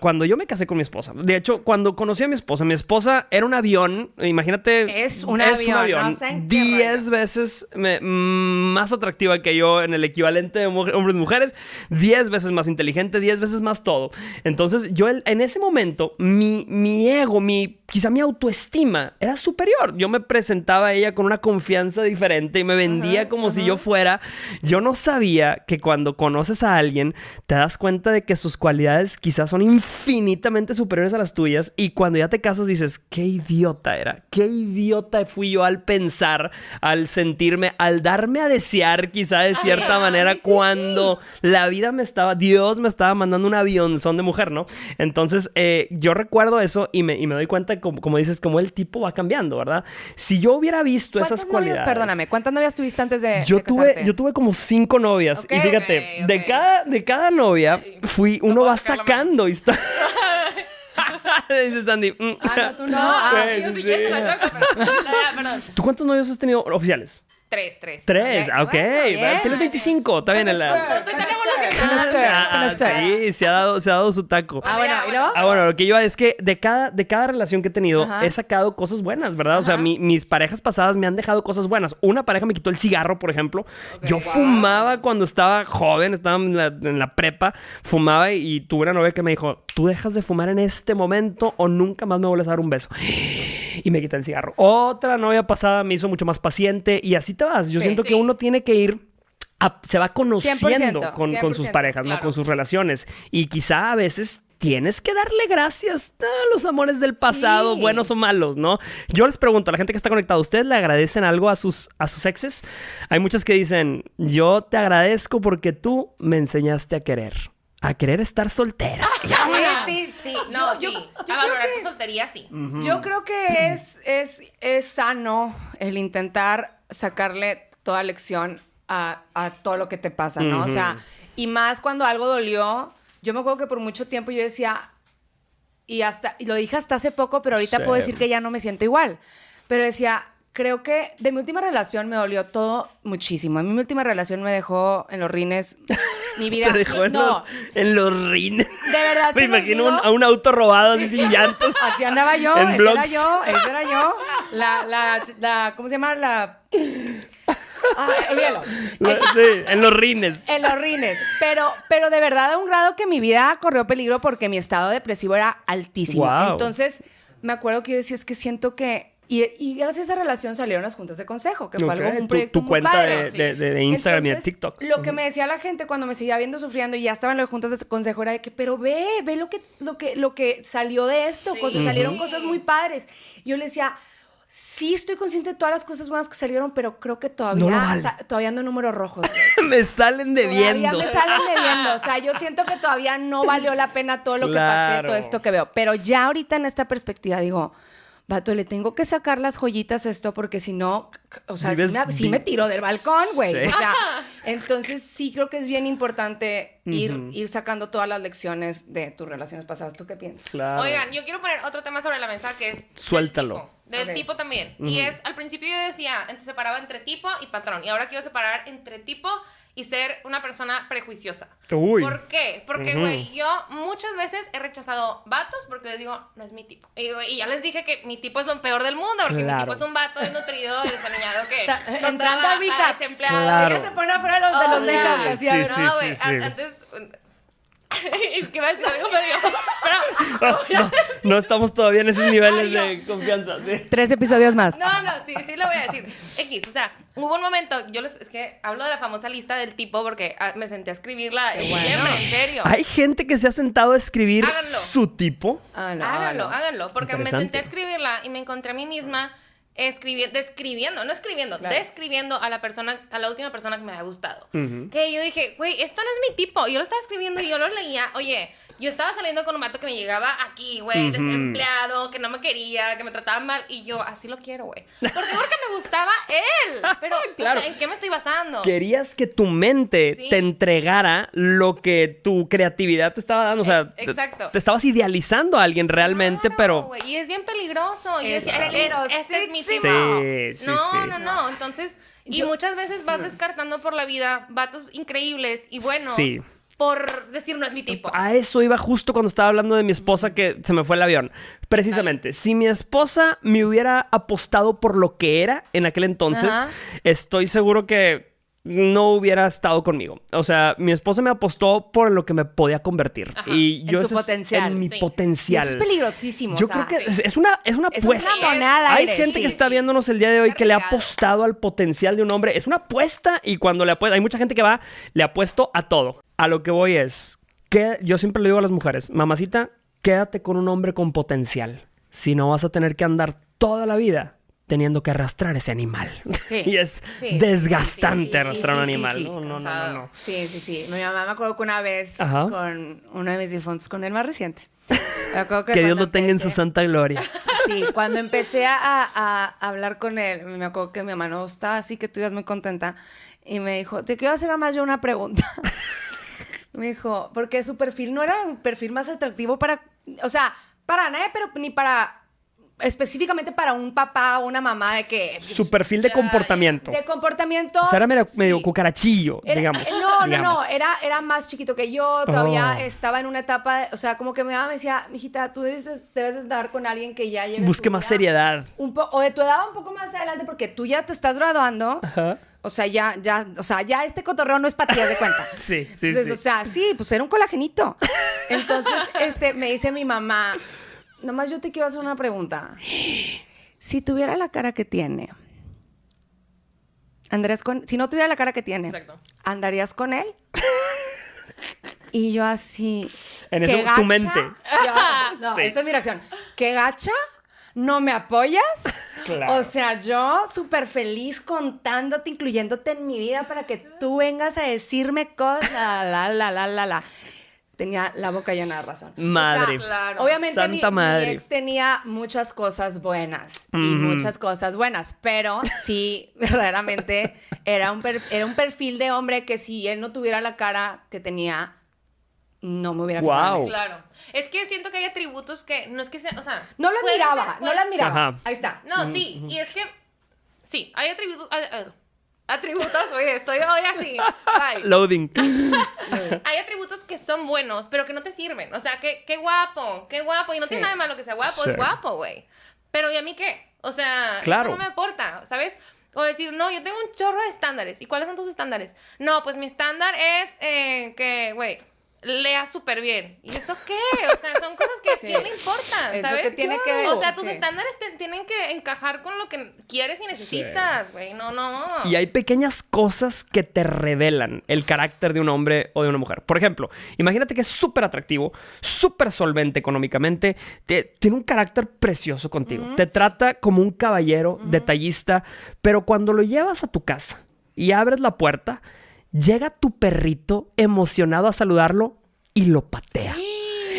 cuando yo me casé con mi esposa, de hecho, cuando conocí a mi esposa, mi esposa era un avión, imagínate. Es un avión. diez veces más atractiva que yo en el equivalente de hombres y mujeres, diez veces más inteligente, diez veces más todo. Entonces, yo en ese momento, mi mi, ego, mi, quizá mi autoestima era superior. Yo me presentaba a ella con una confianza diferente y me vendía como si yo fuera. Yo no sabía que cuando conoces a alguien te das cuenta de que sus cualidades quizás son infinitamente superiores a las tuyas y cuando ya te casas dices, qué idiota era, qué idiota fui yo al pensar, al sentirme, al darme a desear quizá de cierta manera cuando la vida me estaba, Dios me estaba mandando un avionzón de mujer, ¿no? Entonces eh, yo recuerdo eso y me, y me doy cuenta, como, como, dices, como el tipo va cambiando, ¿verdad? Si yo hubiera visto esas cualidades. perdóname, ¿cuántas novias tuviste antes de.? Yo, tuve, yo tuve como cinco novias. y fíjate, De, cada, de cada novia fui, uno va sacando y está. Dice Sandy. Mm". Ah, no, tú no. Ah, sí, sí. ¿Tú cuántos novios has tenido oficiales? Tres, tres. Tres, ok. Tienes 25, está bien. La... Estoy tan evolucionada. Ah, sí, se ha, dado, se ha dado su taco. Ah, bueno, ¿y luego? Ah, bueno, lo que yo es que de cada, de cada relación que he tenido he sacado cosas buenas, ¿verdad? O sea, mis parejas pasadas me han dejado cosas buenas. Una pareja me quitó el cigarro, por ejemplo. yo fumaba cuando estaba joven, estaba en la, en la prepa, fumaba y, tuve una novia que me dijo, tú dejas de fumar en este momento o nunca más me vuelves a dar un beso. Y me quita el cigarro. Otra novia pasada me hizo mucho más paciente y así te vas. Yo siento que uno tiene que ir se va conociendo con, sus parejas, ¿no? Con sus relaciones. Y quizá a veces tienes que darle gracias a los amores del pasado, buenos o malos, ¿no? Yo les pregunto a la gente que está conectada, ¿ustedes le agradecen algo a sus, a sus exes? Hay muchas que dicen, yo te agradezco porque tú me enseñaste a querer. A querer estar soltera. sí, sí. No, yo, sí. a valorar tu soltería, sí. Yo creo que es, es, es sano el intentar sacarle toda lección a, todo lo que te pasa, ¿no? O sea, y más cuando algo dolió. Yo me acuerdo que por mucho tiempo yo decía, y hasta, y lo dije hasta hace poco, pero ahorita puedo decir que ya no me siento igual. Pero decía, creo que de mi última relación me dolió todo muchísimo. En mi última relación me dejó en los rines mi vida. ¿Te dejó en, los, en los rines? De verdad. Me imagino a un auto robado así sin llantos. Así andaba yo. En ese era yo. Ese era yo. La, la, la, ¿cómo se llama? La... Ah, olvídalo. Sí, en los rines. En los rines. Pero, pero de verdad a un grado que mi vida corrió peligro porque mi estado depresivo era altísimo. Entonces, me acuerdo que yo decía, es que siento que y, gracias a esa relación salieron las juntas de consejo, que fue algo, un proyecto tu, cuenta De, Instagram y de TikTok. Lo que me decía la gente cuando me seguía viendo sufriendo y ya estaban las juntas de consejo era de que, pero ve, ve lo que, lo que, lo que salió de esto, cosas, salieron cosas muy padres. yo le decía, sí estoy consciente de todas las cosas buenas que salieron, pero creo que todavía no todavía ando números rojos. me salen debiendo. Todavía me salen debiendo. O sea, yo siento que todavía no valió la pena todo lo que pasé, todo esto que veo. Pero ya ahorita en esta perspectiva digo vato, le tengo que sacar las joyitas a esto porque si no, o sea, sí me, tiro del balcón, güey. entonces sí creo que es bien importante ir, ir sacando todas las lecciones de tus relaciones pasadas. ¿Tú qué piensas? Oigan, yo quiero poner otro tema sobre la mesa que es... Suéltalo. Del tipo, también. Y es, al principio yo decía, separaba entre tipo y patrón. Y ahora quiero separar entre tipo y ser una persona prejuiciosa. ¿Por qué? Porque, güey, yo muchas veces he rechazado vatos porque les digo, no es mi tipo. Y, ya les dije que mi tipo es lo peor del mundo, porque mi tipo es un vato desnutrido y desaniñado que o sea, no trabaja, desempleado. Claro. Ella se pone afuera de los, de los así, sí, no, güey, antes ¿Qué va a decir algo Pero, no, no, estamos todavía en esos niveles de confianza. Tres episodios más. No, no, sí, sí lo voy a decir. X, o sea, hubo un momento, yo les, es que hablo de la famosa lista del tipo porque ah, me senté a escribirla siempre, en serio. Hay gente que se ha sentado a escribir su tipo. Ah, háganlo, háganlo, porque me senté a escribirla y me encontré a mí misma escribiendo, describiendo, no escribiendo, describiendo a la persona, a la última persona que me había gustado. Que yo dije, güey, esto no es mi tipo. Y yo lo estaba escribiendo y yo lo leía, oye, yo estaba saliendo con un vato que me llegaba aquí, güey, desempleado, que no me quería, que me trataba mal. Y yo, así lo quiero, güey. ¿Por qué? Porque me gustaba él. Pero, claro. ¿en qué me estoy basando? Querías que tu mente te entregara lo que tu creatividad te estaba dando. O sea, Exacto. Te, estabas idealizando a alguien realmente, pero. Y es bien peligroso. Y es, este es mi Sí, sí, no, no, no. Entonces, y muchas veces vas descartando por la vida vatos increíbles y buenos. Sí por decir no es mi tipo. A eso iba justo cuando estaba hablando de mi esposa que se me fue el avión. Precisamente, si mi esposa me hubiera apostado por lo que era en aquel entonces, estoy seguro que no hubiera estado conmigo. O sea, mi esposa me apostó por lo que me podía convertir. Y yo en tu potencial. En mi potencial. eso es peligrosísimo. Yo creo que es, una, es una apuesta. Hay gente que está viéndonos el día de hoy que le ha apostado al potencial de un hombre. Es una apuesta y cuando le apuesta, hay mucha gente que va, le apuesto a todo. A lo que voy es, que yo siempre le digo a las mujeres, mamacita, quédate con un hombre con potencial. Si no vas a tener que andar toda la vida teniendo que arrastrar ese animal. Sí, y es desgastante arrastrar un animal. no, no, no, no, Sí, sí, sí. Mi mamá me acuerdo que una vez con uno de mis difuntos, con el más reciente. que, Dios lo tenga en su santa gloria. Sí, cuando empecé a, a, hablar con él, me acuerdo que mi mamá no estaba así, que tú ibas muy contenta, y me dijo, te quiero hacer más yo una pregunta. me dijo, porque su perfil no era un perfil más atractivo para, o sea, para nadie, pero ni para específicamente para un papá o una mamá de que... Su perfil de comportamiento. De comportamiento... O sea, era medio, cucarachillo, digamos. No, no, no, era, era más chiquito que yo, todavía oh. estaba en una etapa, o sea, como que mi mamá me decía, mijita, tú debes, debes estar con alguien que ya lleve... Busque más seriedad. Un o de tu edad un poco más adelante, porque tú ya te estás graduando. Ajá. O sea, ya, ya, o sea, ya este cotorreo no es para ti, de cuenta. sí, sí, sí. O sea, sí, pues era un colagenito. Entonces, este, me dice mi mamá, Nomás yo te quiero hacer una pregunta. Si tuviera la cara que tiene, ¿andarías con... Si no tuviera la cara que tiene, ¿andarías con él? y yo así... En eso, tu mente. no, esta es mi reacción. ¿Qué gacha? ¿No me apoyas? Claro. O sea, yo súper feliz contándote, incluyéndote en mi vida para que tú vengas a decirme cosas, la, la, la, la, la, la tenía la boca llena de razón. Madre. Obviamente mi, ex tenía muchas cosas buenas y muchas cosas buenas, pero sí, verdaderamente era un, era un perfil de hombre que si él no tuviera la cara que tenía, no me hubiera wow. Claro. Es que siento que hay atributos que no es que sea, o sea, no lo admiraba, no lo admiraba. Ahí está. No, sí, y es que sí, hay atributos atributos, oye, estoy hoy así. Loading. Hay atributos que son buenos, pero que no te sirven. O sea, que, qué guapo, qué guapo. Y no tiene nada de malo que sea guapo, es guapo, güey. Pero ¿y a mí qué? O sea, eso no me aporta, ¿sabes? O decir, no, yo tengo un chorro de estándares. ¿Y cuáles son tus estándares? No, pues mi estándar es eh, que, güey, lea súper bien. ¿Y eso qué? O sea, son cosas que a quién le importan, ¿sabes? que tiene que ver. O sea, tus estándares tienen que encajar con lo que quieres y necesitas, güey. No, no. Y hay pequeñas cosas que te revelan el carácter de un hombre o de una mujer. Por ejemplo, imagínate que es súper atractivo, súper solvente económicamente, tiene un carácter precioso contigo. te trata como un caballero, detallista, pero cuando lo llevas a tu casa y abres la puerta, Llega tu perrito emocionado a saludarlo y lo patea.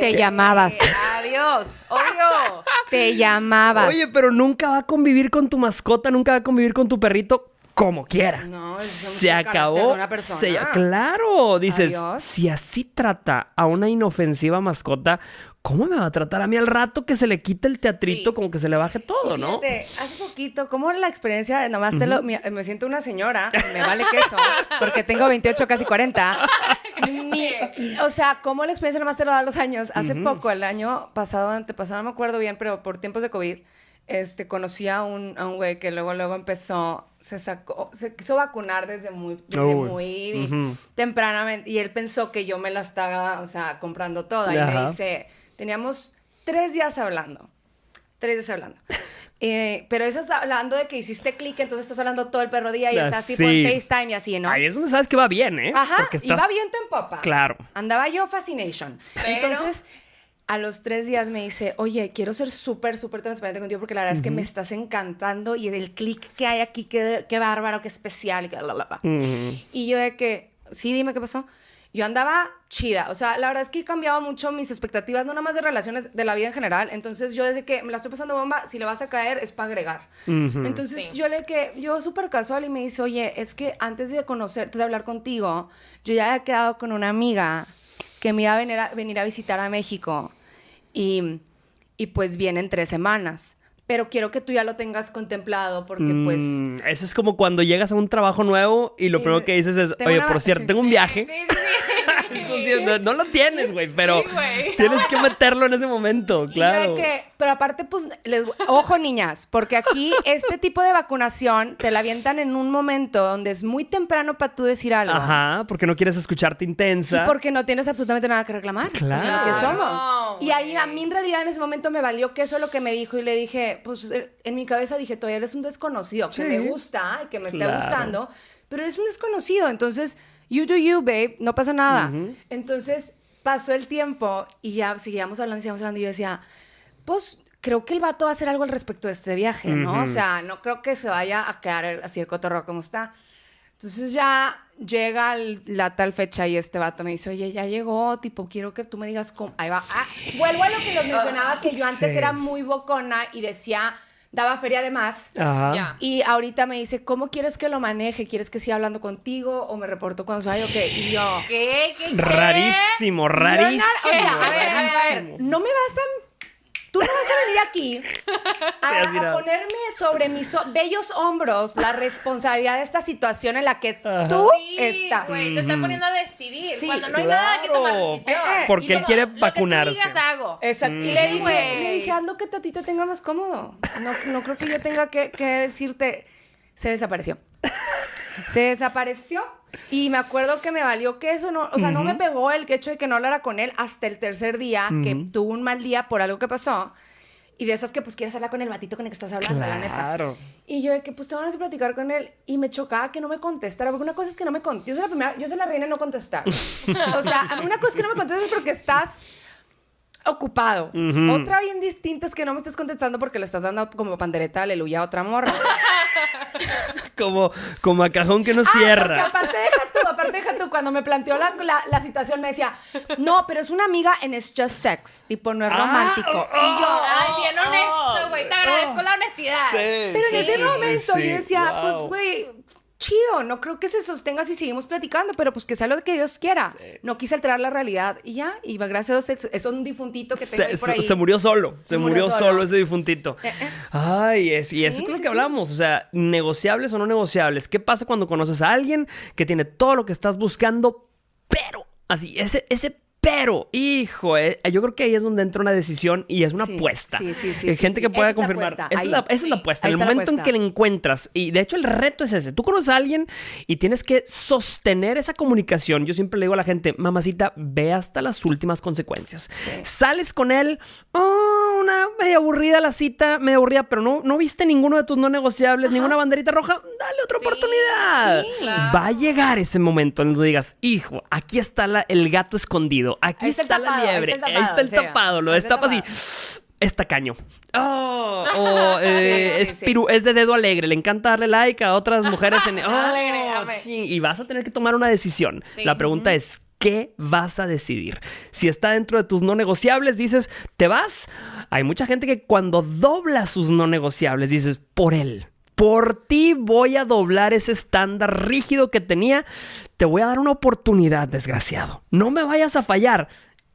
Te llamabas. Adiós, obvio. Te llamabas. Oye, pero nunca va a convivir con tu mascota, nunca va a convivir con tu perrito como quiera. No, se acabó. una persona. claro, dices, si así trata a una inofensiva mascota, ¿cómo me va a tratar a mí al rato que se le quite el teatrito, como que se le baje todo, no? Hace poquito, ¿cómo la experiencia? Nomás te lo, me, siento una señora, me vale queso, porque tengo 28, casi 40. o sea, ¿cómo la experiencia nomás te lo da los años? Hace poco, el año pasado, antepasado, no me acuerdo bien, pero por tiempos de COVID, este, conocí a un, a un güey que luego, luego empezó, se sacó, se quiso vacunar desde muy, desde Oh, muy tempranamente. Y él pensó que yo me la estaba, o sea, comprando toda. Y me dice, teníamos tres días hablando. Tres días hablando. Eh, pero estás hablando de que hiciste clic, entonces estás hablando todo el perro día y Ah, estás tipo sí. en FaceTime y así, ¿no? Ahí es donde sabes que va bien, ¿eh? Ajá, Porque estás... iba viento en popa. Claro. Andaba yo fascination. Pero- Entonces, a los tres días me dice, oye, quiero ser súper, súper transparente contigo porque la verdad es que me estás encantando y el clic que hay aquí, qué, qué bárbaro, qué especial y que bla, bla, bla. Ujú. Y yo de que, sí, dime qué pasó. Yo andaba chida, o sea, la verdad es que he cambiado mucho mis expectativas, no nada más de relaciones, de la vida en general. Entonces, yo desde que me la estoy pasando bomba, si le vas a caer es para agregar. Entonces, Sí. yo le que, yo súper casual y me dice, oye, es que antes de conocerte, de hablar contigo, yo ya había quedado con una amiga que me iba a venir a, venir a visitar a México y, y pues viene en tres semanas. Pero quiero que tú ya lo tengas contemplado porque pues... Mm, eso es como cuando llegas a un trabajo nuevo y lo Y primero que dices es, oye, una- por cierto, sí. tengo un viaje. Sí, sí, sí. No, no lo tienes, güey, pero Sí, tienes que meterlo en ese momento, claro. que, pero aparte, pues, les- ojo niñas, porque aquí este tipo de vacunación te la avientan en un momento donde es muy temprano para tú decir algo. Ajá, porque no quieres escucharte intensa. Y porque no tienes absolutamente nada que reclamar. Claro. ¿Qué Claro, somos? Y ahí a mí en realidad en ese momento me valió que eso es lo que me dijo y le dije, pues eh, en mi cabeza dije, todavía eres un desconocido, que me gusta y que me esté Claro. gustando, pero eres un desconocido, entonces, you do you, babe, no pasa nada. Entonces pasó el tiempo y ya seguíamos hablando, seguíamos hablando y yo decía, pues creo que el vato va a hacer algo al respecto de este viaje, ¿no? O sea, no creo que se vaya a quedar así el cotorreo como está. Entonces ya llega la tal fecha y este vato me dice, oye, ya llegó, tipo, quiero que tú me digas cómo... Ahí va. Ah, vuelvo a lo que les mencionaba, que yo antes Sí. era muy bocona y decía, daba feria de más. Ajá. Y ahorita me dice, ¿cómo quieres que lo maneje? ¿Quieres que siga hablando contigo o me reporto cuando se vaya o qué? Y yo... ¿Qué? ¿Qué? qué? Rarísimo, rarísimo. o sea, a ver, a ver, a ver, rarísimo. no me vas a... Tú no vas a venir aquí a, ponerme sobre mis bellos hombros la responsabilidad de esta situación en la que Ajá. tú Sí, estás. güey, te está poniendo a decidir Sí, cuando no hay nada que tomar decisión. Eh, eh, Porque Y él quiere Lo vacunarse. que tú digas hago. Exacto. Y le dije, Güey. le dije, ando que a ti te tenga más cómodo. No, no creo que yo tenga que, que decirte. Se desapareció. Se desapareció. Y me acuerdo que me valió que eso no, o sea, no me pegó el hecho de que no hablara con él hasta el tercer día, que tuvo un mal día por algo que pasó. Y de esas que pues quieres hablar con el batito con el que estás hablando, la neta. Claro. Y yo de que pues te van a platicar con él y me chocaba que no me contestara, porque una cosa es que no me conteste, yo soy la primera, yo soy la reina de no contestar. o sea, una cosa es que no me contestes porque estás ocupado. Otra bien distinta es que no me estés contestando porque le estás dando como pandereta aleluya a otra morra. Como, como a cajón que no Ah, cierra. aparte deja tú, aparte deja tú, cuando me planteó la, la, la situación me decía, no, pero es una amiga and it's just sex, tipo no es Ah, romántico. y yo, Ay, bien honesto, güey. Te agradezco la honestidad. Pero en ese momento yo decía, Wow. pues, güey, chido, no creo que se sostenga si seguimos platicando, pero pues que sea lo que Dios quiera. Sí. No quise alterar la realidad y ya, y gracias a Dios, es, un difuntito que tengo Se, ahí por ahí. se- murió solo, se, Se murió, murió solo. solo. ese difuntito. Eh, eh. Ay, es, y eso es lo sí, que hablamos, o sea, negociables o no negociables. ¿Qué pasa cuando conoces a alguien que tiene todo lo que estás buscando, pero, así, ese, ese pero, hijo, eh, yo creo que ahí es donde entra una decisión y es una Sí, apuesta. sí, sí, sí, Hay gente sí. que pueda Esa es la confirmar. apuesta, Esa es la, esa es la Sí. apuesta. En el momento en que la encuentras, y de hecho el reto es ese, tú conoces a alguien y tienes que sostener esa comunicación. Yo siempre le digo a la gente, mamacita, ve hasta las últimas consecuencias. Sales con él, oh, una media aburrida la cita, media aburrida, pero no, no viste ninguno de tus no negociables, ninguna banderita roja, dale otra oportunidad. claro. Va a llegar ese momento en donde digas, hijo, aquí está la- el gato escondido, aquí está la ahí liebre, está el ahí está el tapado, sí. lo y tapado. es tacaño. Oh, o, eh, Sí, es, piru- de dedo alegre, le encanta darle like a otras mujeres en... Oh, Alegre, y vas a tener que tomar una decisión. La pregunta es, ¿qué vas a decidir? Si está dentro de tus no negociables, dices, ¿te vas? Hay mucha gente que cuando dobla sus no negociables, dices, por él. Por ti voy a doblar ese estándar rígido que tenía. Te voy a dar una oportunidad, desgraciado. No me vayas a fallar.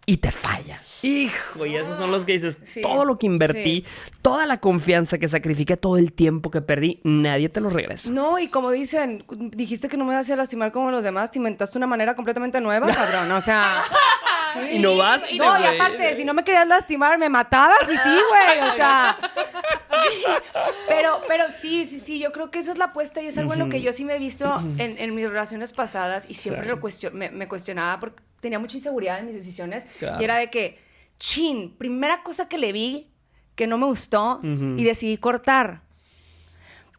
Y te falla. Hijo, y esos son los que dices, Sí, todo lo que invertí, sí. toda la confianza que sacrifiqué, todo el tiempo que perdí, nadie te lo regresa. No, y como dicen, dijiste que no me vas a lastimar como los demás, te inventaste una manera completamente nueva, cabrón. O sea, sí. Innovaste, No, y güey. aparte, si no me querías lastimar, me matabas y sí, güey. O sea, pero, pero sí, sí, sí, yo creo que esa es la apuesta y es algo en lo que yo sí me he visto en, en mis relaciones pasadas y siempre lo me, cuestionaba porque tenía mucha inseguridad en mis decisiones. Y era de que, chin, primera cosa que le vi que no me gustó y decidí cortar.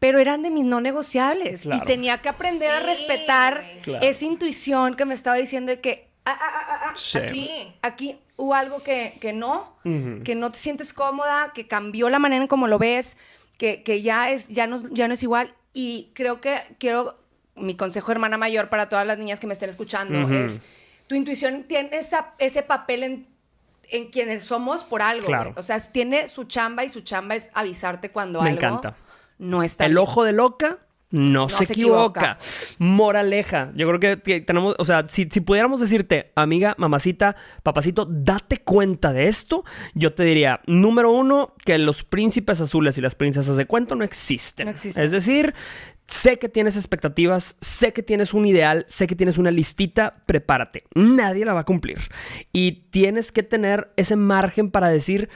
Pero eran de mis no negociables. Y tenía que aprender a respetar esa intuición que me estaba diciendo de que ah, ah, ah, aquí, aquí hubo algo que, que no, que no te sientes cómoda, que cambió la manera en cómo lo ves, que, que ya, es, ya, no, ya no es igual. Y creo que quiero, mi consejo hermana mayor para todas las niñas que me estén escuchando es, tu intuición tiene esa, ese papel en, en quienes somos por algo. O sea, tiene su chamba y su chamba es avisarte cuando me algo... encanta no está. El ojo de loca no, se, equivoca. Moraleja. Yo creo que tenemos, o sea, si, pudiéramos decirte, amiga, mamacita, papacito, date cuenta de esto, yo te diría, número uno, que los príncipes azules y las princesas de cuento no existen. No existen. Es decir, sé que tienes expectativas, sé que tienes un ideal, sé que tienes una listita, prepárate. Nadie la va a cumplir. Y tienes que tener ese margen para decir,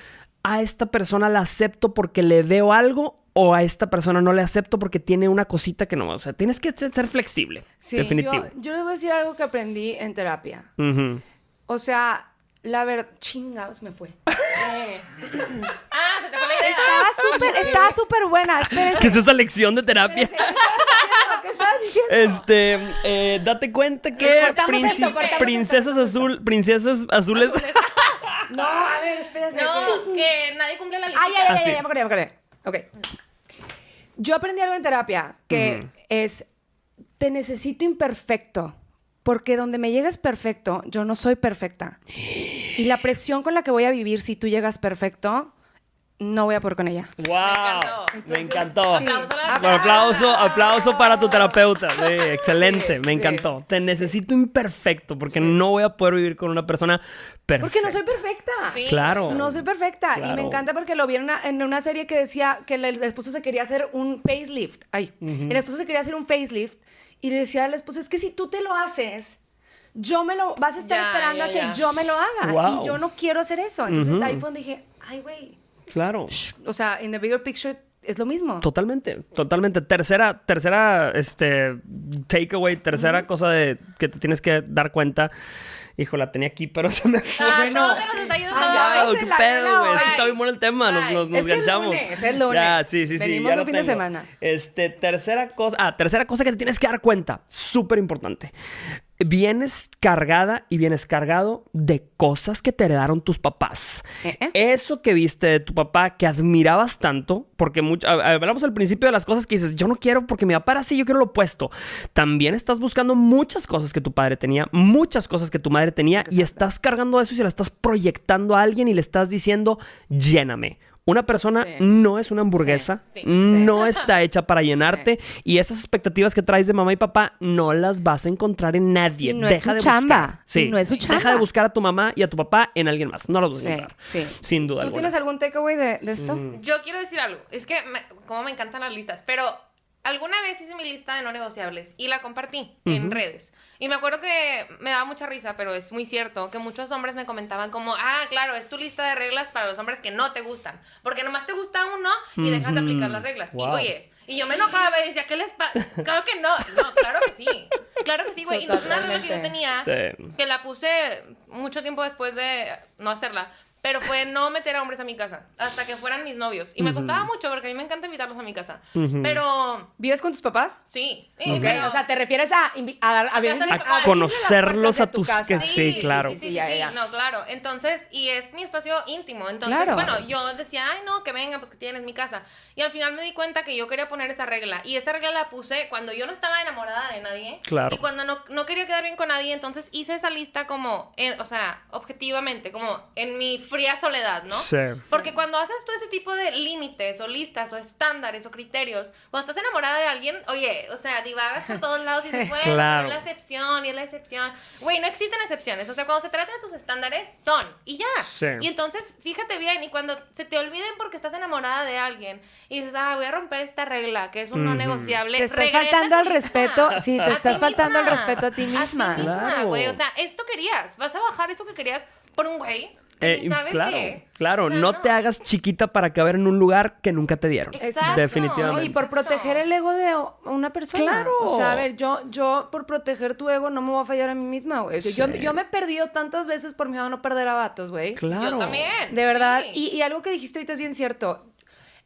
a esta persona la acepto porque le veo algo o a esta persona no le acepto porque tiene una cosita que no. O sea, tienes que ser flexible. Sí, definitivo. Yo, les voy a decir algo que aprendí en terapia. O sea, la verdad. Chingados, me fue. Eh. ah, se te fue la idea. Estaba súper, estaba súper buena. Espérense. ¿Qué es esa lección de terapia? ¿Qué estabas diciendo? Este, eh, date cuenta que princesas azul, princesas azules. no, a ver, espérate. No, que nadie cumple la lista. Ay, ay, ay, ya, ya, me acordé, me acordé. Ok. Yo aprendí algo en terapia que es, te necesito imperfecto, porque donde me llegues perfecto, yo no soy perfecta. Y la presión con la que voy a vivir si tú llegas perfecto, no voy a por con ella. ¡Wow! me encantó. Aplauso, aplauso, para tu terapeuta. excelente, me encantó. Te necesito imperfecto porque no voy a poder vivir con una persona perfecta. Porque no soy perfecta. Claro. No soy perfecta. Y me encanta porque lo vi en una, serie que decía que el, esposo se quería hacer un facelift. Ay, el esposo se quería hacer un facelift y le decía al esposo, es que si tú te lo haces, yo me lo, vas a estar esperando a que yo me lo haga. Y yo no quiero hacer eso. Entonces ahí fue donde dije, ay, güey Claro. O sea, en the bigger picture es lo mismo. Totalmente, totalmente. Tercera, tercera, este, takeaway, tercera cosa de que te tienes que dar cuenta. Hijo, la tenía aquí, pero se me fue. Ah, no, se nos está ayudando. qué pedo, güey. está bien bueno el tema, nos, nos, nos es ganchamos. Que es el lunes, Ya, sí, sí, sí. Venimos un fin de semana. Este, tercera cosa, ah, tercera cosa que te tienes que dar cuenta, súper importante vienes cargada y vienes cargado de cosas que te heredaron tus papás. Eh, eh. Eso que viste de tu papá que admirabas tanto, porque mucho, hablamos al principio de las cosas que dices, yo no quiero porque mi papá era así, yo quiero lo opuesto. También estás buscando muchas cosas que tu padre tenía, muchas cosas que tu madre tenía y estás cargando eso y se la estás proyectando a alguien y le estás diciendo, lléname. Una persona no es una hamburguesa, no está hecha para llenarte y esas expectativas que traes de mamá y papá no las vas a encontrar en nadie. no Deja es su de chamba. Sí. no es su chamba. Deja de buscar a tu mamá y a tu papá en alguien más. No lo vas a encontrar. Sí. Sin duda. ¿Tú tienes algún takeaway de, esto? Yo quiero decir algo. Es que como me encantan las listas, pero alguna vez hice mi lista de no negociables y la compartí en redes. Y me acuerdo que me daba mucha risa, pero es muy cierto, que muchos hombres me comentaban como, ah, claro, es tu lista de reglas para los hombres que no te gustan. Porque nomás te gusta uno y dejas de aplicar las reglas. Y oye, y yo me enojaba y decía, ¿qué les pasa? Claro que no. No, claro que sí. Claro que sí, güey. Y una regla que yo tenía, que la puse mucho tiempo después de no hacerla, pero fue no meter a hombres a mi casa hasta que fueran mis novios. Y me costaba mucho porque a mí me encanta invitarlos a mi casa. Pero. ¿Vives con tus papás? Sí. O sea, ¿te refieres a, a, a, conocerlos a, tus casas? Sí, sí, claro. Sí, sí, sí, no, claro. Entonces, y es mi espacio íntimo. Entonces, bueno, yo decía, ay, no, que venga, pues que tienes mi casa. Y al final me di cuenta que yo quería poner esa regla. Y esa regla la puse cuando yo no estaba enamorada de nadie. Claro. Y cuando no, no quería quedar bien con nadie. Entonces hice esa lista como, o sea, objetivamente, como en mi fría soledad, ¿no? Sí. Porque cuando haces tú ese tipo de límites o listas o estándares o criterios, cuando estás enamorada de alguien, oye, o sea, divagas por todos lados y dices, bueno, claro. es la excepción y es la excepción. Güey, no existen excepciones. O sea, cuando se trata de tus estándares, son y ya. Sí. Y entonces, fíjate bien, y cuando se te olviden porque estás enamorada de alguien y dices, ah, voy a romper esta regla, que es un no negociable. Te estás faltando al respeto, sí, te estás faltando al respeto a ti misma. A ti misma, güey. O sea, esto querías, vas a bajar eso que querías por un güey Eh, ¿Sabes claro, qué? Claro, no, te hagas chiquita para caber en un lugar que nunca te dieron. Exacto. Definitivamente. y por proteger el ego de una persona. Claro. O sea, a ver, yo, yo por proteger tu ego no me voy a fallar a mí misma, güey. Yo, yo, me he perdido tantas veces por miedo a no perder a vatos, güey. Claro. Yo también. De verdad. Y, y, algo que dijiste ahorita es bien cierto.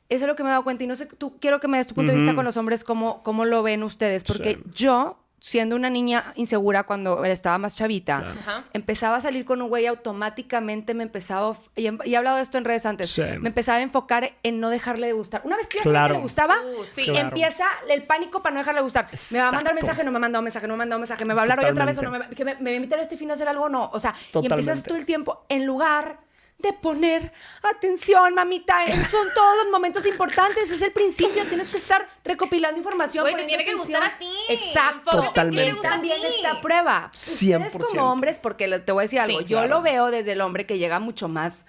Eso es lo que me he dado cuenta. Y no sé, tú quiero que me des tu punto de vista con los hombres, cómo, cómo lo ven ustedes. Porque yo siendo una niña insegura cuando estaba más chavita, empezaba a salir con un güey automáticamente me empezaba, y, he hablado de esto en redes antes, me empezaba a enfocar en no dejarle de gustar. Una vez que ya que le gustaba, uh, empieza el pánico para no dejarle de gustar. Me va a mandar mensaje, no me ha mandado mensaje, no me ha mandado mensaje, me va a hablar hoy otra vez o no me, que me, me, va a invitar este fin a hacer algo o no. O sea, y empiezas todo el tiempo en lugar de poner atención, mamita. Son todos los momentos importantes. Es el principio. Tienes que estar recopilando información. Güey, te tiene que gustar a ti. Exacto. Totalmente. También esta prueba. 100%. Ustedes como hombres, porque te voy a decir algo. yo lo veo desde el hombre que llega mucho más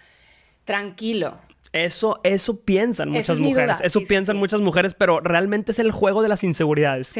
tranquilo. Eso, eso piensan muchas mujeres. Eso piensan muchas mujeres, pero realmente es el juego de las inseguridades.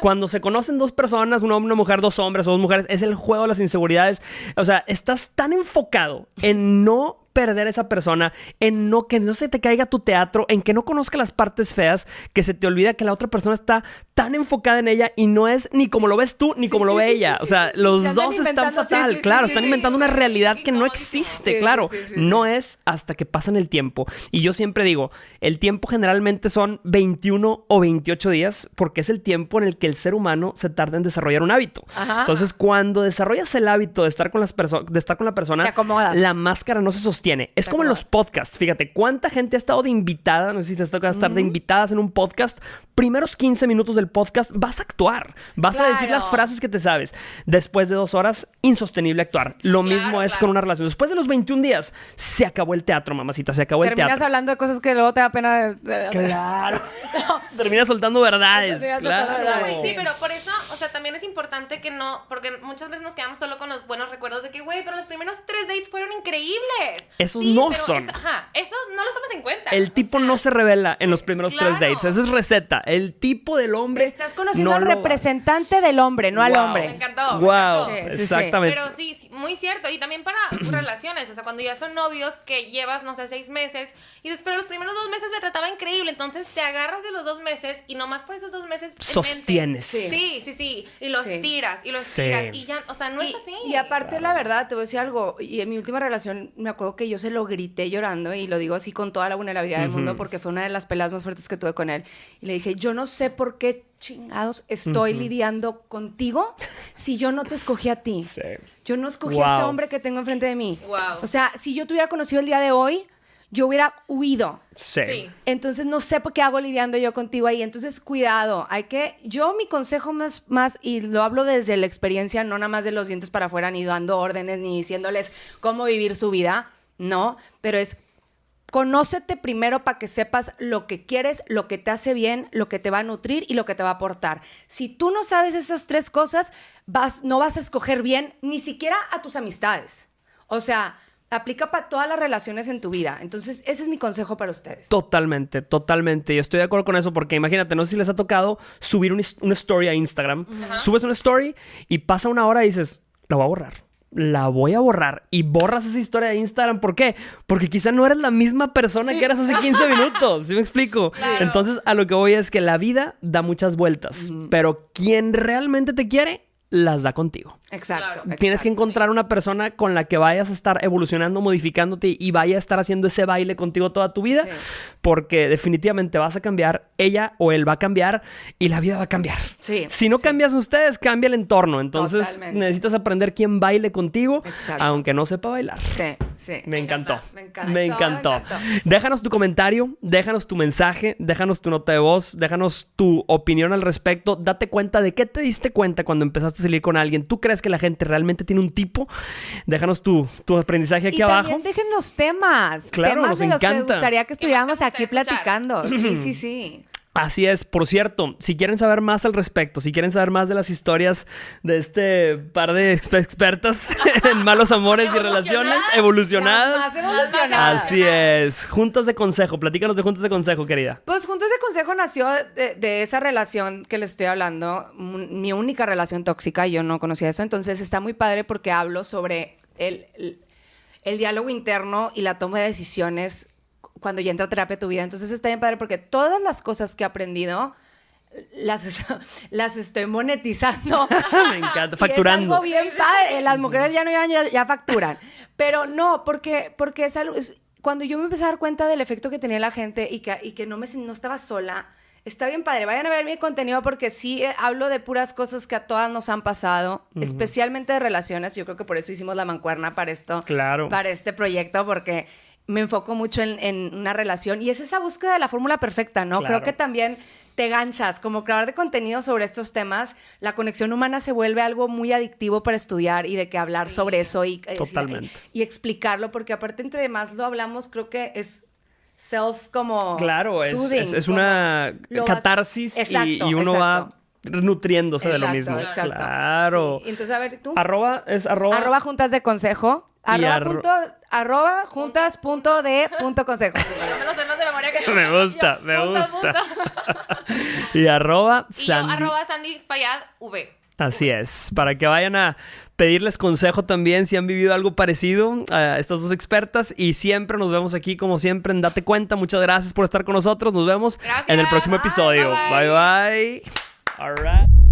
Cuando se conocen dos personas, un hombre, una mujer, dos hombres o dos mujeres, es el juego de las inseguridades. O sea, estás tan enfocado en no perder a esa persona, en no que no se te caiga tu teatro, en que no conozca las partes feas, que se te olvida que la otra persona está tan enfocada en ella y no es ni como lo ves tú ni como lo ve ella. o sea, los dos están fatal, claro, están inventando una realidad que no existe, claro. No es hasta que pasan el tiempo. Y yo siempre digo, el tiempo generalmente son 21 o 28 días porque es el tiempo en el que el ser humano se tarda en desarrollar un hábito. Entonces, cuando desarrollas el hábito de estar con las personas, de estar con la persona, la máscara no se sostiene es como en los podcasts, fíjate, ¿cuánta gente ha estado de invitada? No sé si te está estar de invitadas en un podcast. Primeros 15 minutos del podcast vas a actuar, vas a decir las frases que te sabes. Después de dos horas, insostenible actuar. Lo mismo es con una relación. Después de los 21 días, se acabó el teatro, mamacita, se acabó el teatro. Terminas hablando de cosas que luego te da pena. Claro. Terminas soltando verdades. Claro. sí, pero por eso, o sea, también es importante que no, porque muchas veces nos quedamos solo con los buenos recuerdos de que, güey, pero los primeros tres dates fueron increíbles. Esos no son. ajá, esos no los tomas en cuenta. El tipo no se revela en los primeros tres dates. Esa es receta. El tipo del hombre. Estás conociendo al representante del hombre, no al hombre. Me encantó. Wow. exactamente. Pero sí, muy cierto. Y también para relaciones. O sea, cuando ya son novios que llevas, no sé, seis meses y después los primeros dos meses me trataba increíble. Entonces te agarras de los dos meses y nomás por esos dos meses. Sostienes. Sí. sí, sí, Y los tiras y los tiras. Y ya, o sea, no es así. Y aparte, la verdad, te voy a decir algo. Y en mi última relación me acuerdo que yo se lo grité llorando y lo digo así con toda la vulnerabilidad del mundo porque fue una de las peleas más fuertes que tuve con él. Y le dije, yo no sé por qué chingados estoy lidiando contigo si yo no te escogí a ti. Yo no escogí a este hombre que tengo enfrente de mí. O sea, si yo te hubiera conocido el día de hoy, yo hubiera huido. Sí. Entonces no sé por qué hago lidiando yo contigo ahí. Entonces cuidado, hay que, yo mi consejo más, más, y lo hablo desde la experiencia, no nada más de los dientes para afuera, ni dando órdenes, ni diciéndoles cómo vivir su vida no, pero es conócete primero para que sepas lo que quieres, lo que te hace bien, lo que te va a nutrir y lo que te va a aportar. Si tú no sabes esas tres cosas, vas, no vas a escoger bien ni siquiera a tus amistades. O sea, aplica para todas las relaciones en tu vida. Entonces, ese es mi consejo para ustedes. Totalmente, totalmente. Y estoy de acuerdo con eso porque imagínate, no sé si les ha tocado subir una story a Instagram. Subes una story y pasa una hora y dices, la voy a borrar la voy a borrar y borras esa historia de Instagram. ¿Por qué? Porque quizá no eres la misma persona que eras hace 15 minutos. ¿Sí me explico? Entonces, a lo que voy es que la vida da muchas vueltas, pero quien realmente te quiere las da contigo. Exacto, Tienes que encontrar una persona con la que vayas a estar evolucionando, modificándote y vaya a estar haciendo ese baile contigo toda tu vida, porque definitivamente vas a cambiar, ella o él va a cambiar y la vida va a cambiar. Sí, si no cambias ustedes, cambia el entorno. Entonces necesitas aprender quién baile contigo, aunque no sepa bailar. Sí, sí. Me, encantó. Me encantó. Me encantó. Déjanos tu comentario, déjanos tu mensaje, déjanos tu nota de voz, déjanos tu opinión al respecto. Date cuenta de qué te diste cuenta cuando empezaste a salir con alguien. ¿Tú crees que la gente realmente tiene un tipo? Déjanos tu, tu aprendizaje aquí y abajo. También déjenos temas. Claro, temas nos de los encanta. que gustaría que estuviéramos aquí platicando. Sí, sí, sí. Así es, por cierto, si quieren saber más al respecto, si quieren saber más de las historias de este par de expertas en malos amores y relaciones evolucionadas, así es, juntas de consejo, platícanos de juntas de consejo, querida. Pues juntas de consejo nació de, esa relación que les estoy hablando, mi única relación tóxica, yo no conocía eso, entonces está muy padre porque hablo sobre el el diálogo interno y la toma de decisiones cuando ya entra a terapia tu vida. Entonces está bien padre porque todas las cosas que he aprendido las, las estoy monetizando. Me encanta, facturando. es algo bien padre. Las mujeres ya no ya, ya facturan. Pero no, porque, porque es algo... cuando yo me empecé a dar cuenta del efecto que tenía la gente y que, y que no, me, no estaba sola, está bien padre. Vayan a ver mi contenido porque sí eh, hablo de puras cosas que a todas nos han pasado, especialmente de relaciones. Yo creo que por eso hicimos la mancuerna para esto. Claro. Para este proyecto, porque me enfoco mucho en, una relación. Y es esa búsqueda de la fórmula perfecta, ¿no? Creo que también te ganchas como creador de contenido sobre estos temas, la conexión humana se vuelve algo muy adictivo para estudiar y de que hablar sobre eso y, y, explicarlo, porque aparte entre más lo hablamos, creo que es self como claro es, es, una catarsis y, uno va nutriéndose de lo mismo exacto. claro entonces a ver tú arroba es arroba arroba juntas de consejo Arroba, punto, arroba juntas punto de punto consejo. me gusta, me gusta. y arroba y yo, arroba Sandy Fayad V. Así es, para que vayan a pedirles consejo también si han vivido algo parecido a estas dos expertas y siempre nos vemos aquí como siempre en Date Cuenta. Muchas gracias por estar con nosotros. Nos vemos en el próximo episodio. Bye bye. bye. All right.